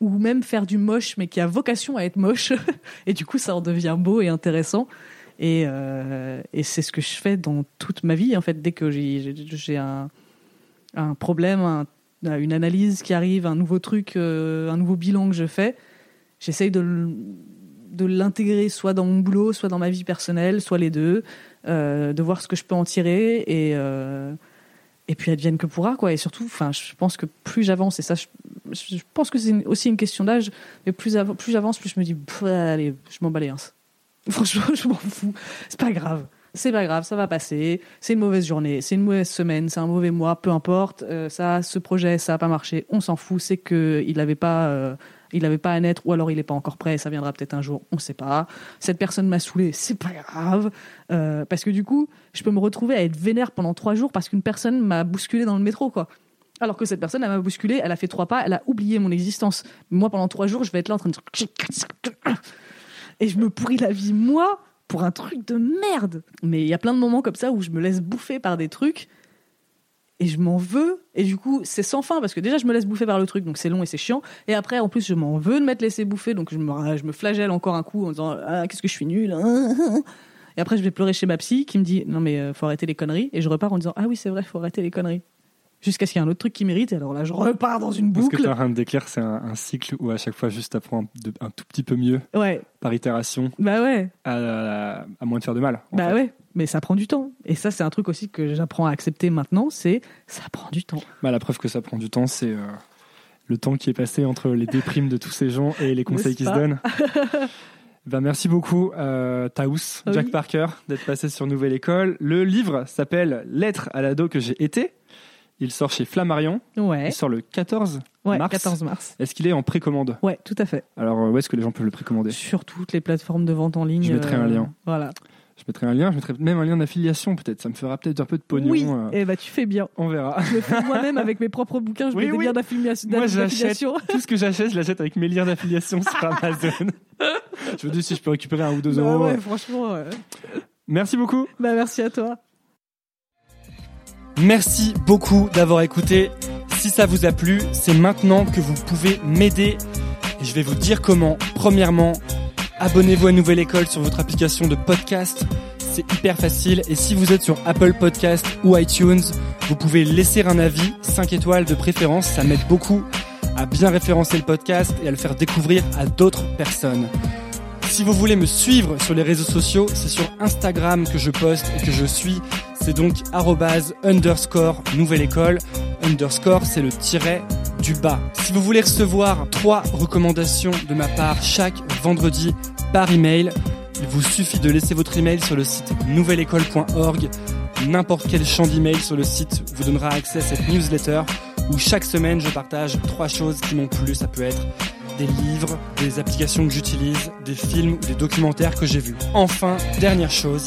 ou même faire du moche mais qui a vocation à être moche et du coup ça en devient beau et intéressant et, euh, et c'est ce que je fais dans toute ma vie en fait dès que j'ai un, un problème un- une analyse qui arrive un nouveau truc euh, un nouveau bilan que je fais. J'essaye de l'intégrer soit dans mon boulot soit dans ma vie personnelle soit les deux euh, de voir ce que je peux en tirer et euh, et puis advienne que pourra quoi. Et surtout je pense que plus j'avance et ça je, pense que c'est aussi une question d'âge mais plus plus j'avance plus je me dis allez je m'en uns. franchement je m'en fous. C'est pas grave c'est pas grave ça va passer. C'est une mauvaise journée c'est une mauvaise semaine c'est un mauvais mois peu importe. Euh, ça ce projet ça a pas marché on s'en fout c'est que il avait pas euh, il avait pas à naître ou alors il est pas encore prêt ça viendra peut-être un jour on sait pas. Cette personne m'a saoulé c'est pas grave. Euh, parce que du coup je peux me retrouver à être vénère pendant trois jours parce qu'une personne m'a bousculé dans le métro quoi. Alors que cette personne, elle m'a bousculé, elle a fait trois pas, elle a oublié mon existence. Moi, pendant trois jours, je vais être là en train de... Et je me pourris la vie, moi, pour un truc de merde. Mais il y a plein de moments comme ça où je me laisse bouffer par des trucs et je m'en veux. Et du coup, c'est sans fin parce que déjà, je me laisse bouffer par le truc, donc c'est long et c'est chiant. Et après, en plus, je m'en veux de m'être laissé bouffer, donc je me, je me flagelle encore un coup en disant Ah, qu'est-ce que je suis nul. hein. Et après, je vais pleurer chez ma psy qui me dit Non, mais euh, faut arrêter les conneries. Et je repars en disant Ah oui, c'est vrai, faut arrêter les conneries. Jusqu'à ce qu'il y ait un autre truc qui mérite. Et alors là, je repars dans une Ce que tu boucle. en train de décrire, c'est un, un cycle où à chaque fois, juste apprends un, de- un tout petit peu mieux Ouais, par itération, bah ouais. à, à moins de faire de mal. Bah fait. ouais, mais ça prend du temps. Et ça, c'est un truc aussi que j'apprends à accepter maintenant, c'est ça prend du temps. Bah, la preuve que ça prend du temps, c'est euh, le temps qui est passé entre les déprimes de tous ces gens et les conseils qu'ils se donnent. Ben, merci beaucoup, euh, Taous, Oui. Jack Parker, d'être passé sur Nouvelle École. Le livre s'appelle Lettre à l'ado que j'ai été. Il sort chez Flammarion. Ouais, Il sort le 14 ouais mars. 14 mars. Est-ce qu'il est en précommande Ouais, tout à fait. Alors, euh, où est-ce que les gens peuvent le précommander Sur toutes les plateformes de vente en ligne. Je mettrai un lien. Voilà. Je mettrai un lien, je mettrai même un lien d'affiliation peut-être. Ça me fera peut-être un peu de pognon. oui, euh, et bah tu fais bien. on verra. Je le fais moi-même avec mes propres bouquins, je Oui, mets des oui. liens d'affiliation. Moi, j'achète tout ce que j'achète, je l'achète avec mes liens d'affiliation sur Amazon. je me dis si je peux récupérer un ou deux Bah euros. ouais, franchement. Merci beaucoup. Bah merci à toi. Merci beaucoup d'avoir écouté. Si ça vous a plu, c'est maintenant que vous pouvez m'aider. Et je vais vous dire comment. Premièrement, abonnez-vous à Nouvelle École sur votre application de podcast. C'est hyper facile. Et si vous êtes sur Apple Podcast ou iTunes, vous pouvez laisser un avis, 5 étoiles de préférence. Ça m'aide beaucoup à bien référencer le podcast et à le faire découvrir à d'autres personnes. Si vous voulez me suivre sur les réseaux sociaux, c'est sur Instagram que je poste et que je suis. C'est donc arrobase underscore nouvelle école. Underscore, c'est le tiret du bas. Si vous voulez recevoir trois recommandations de ma part chaque vendredi par email, il vous suffit de laisser votre email sur le site nouvelleécole.org. N'importe quel champ d'email sur le site vous donnera accès à cette newsletter où chaque semaine je partage trois choses qui m'ont plu. Ça peut être des livres, des applications que j'utilise, des films ou des documentaires que j'ai vus. Enfin, dernière chose,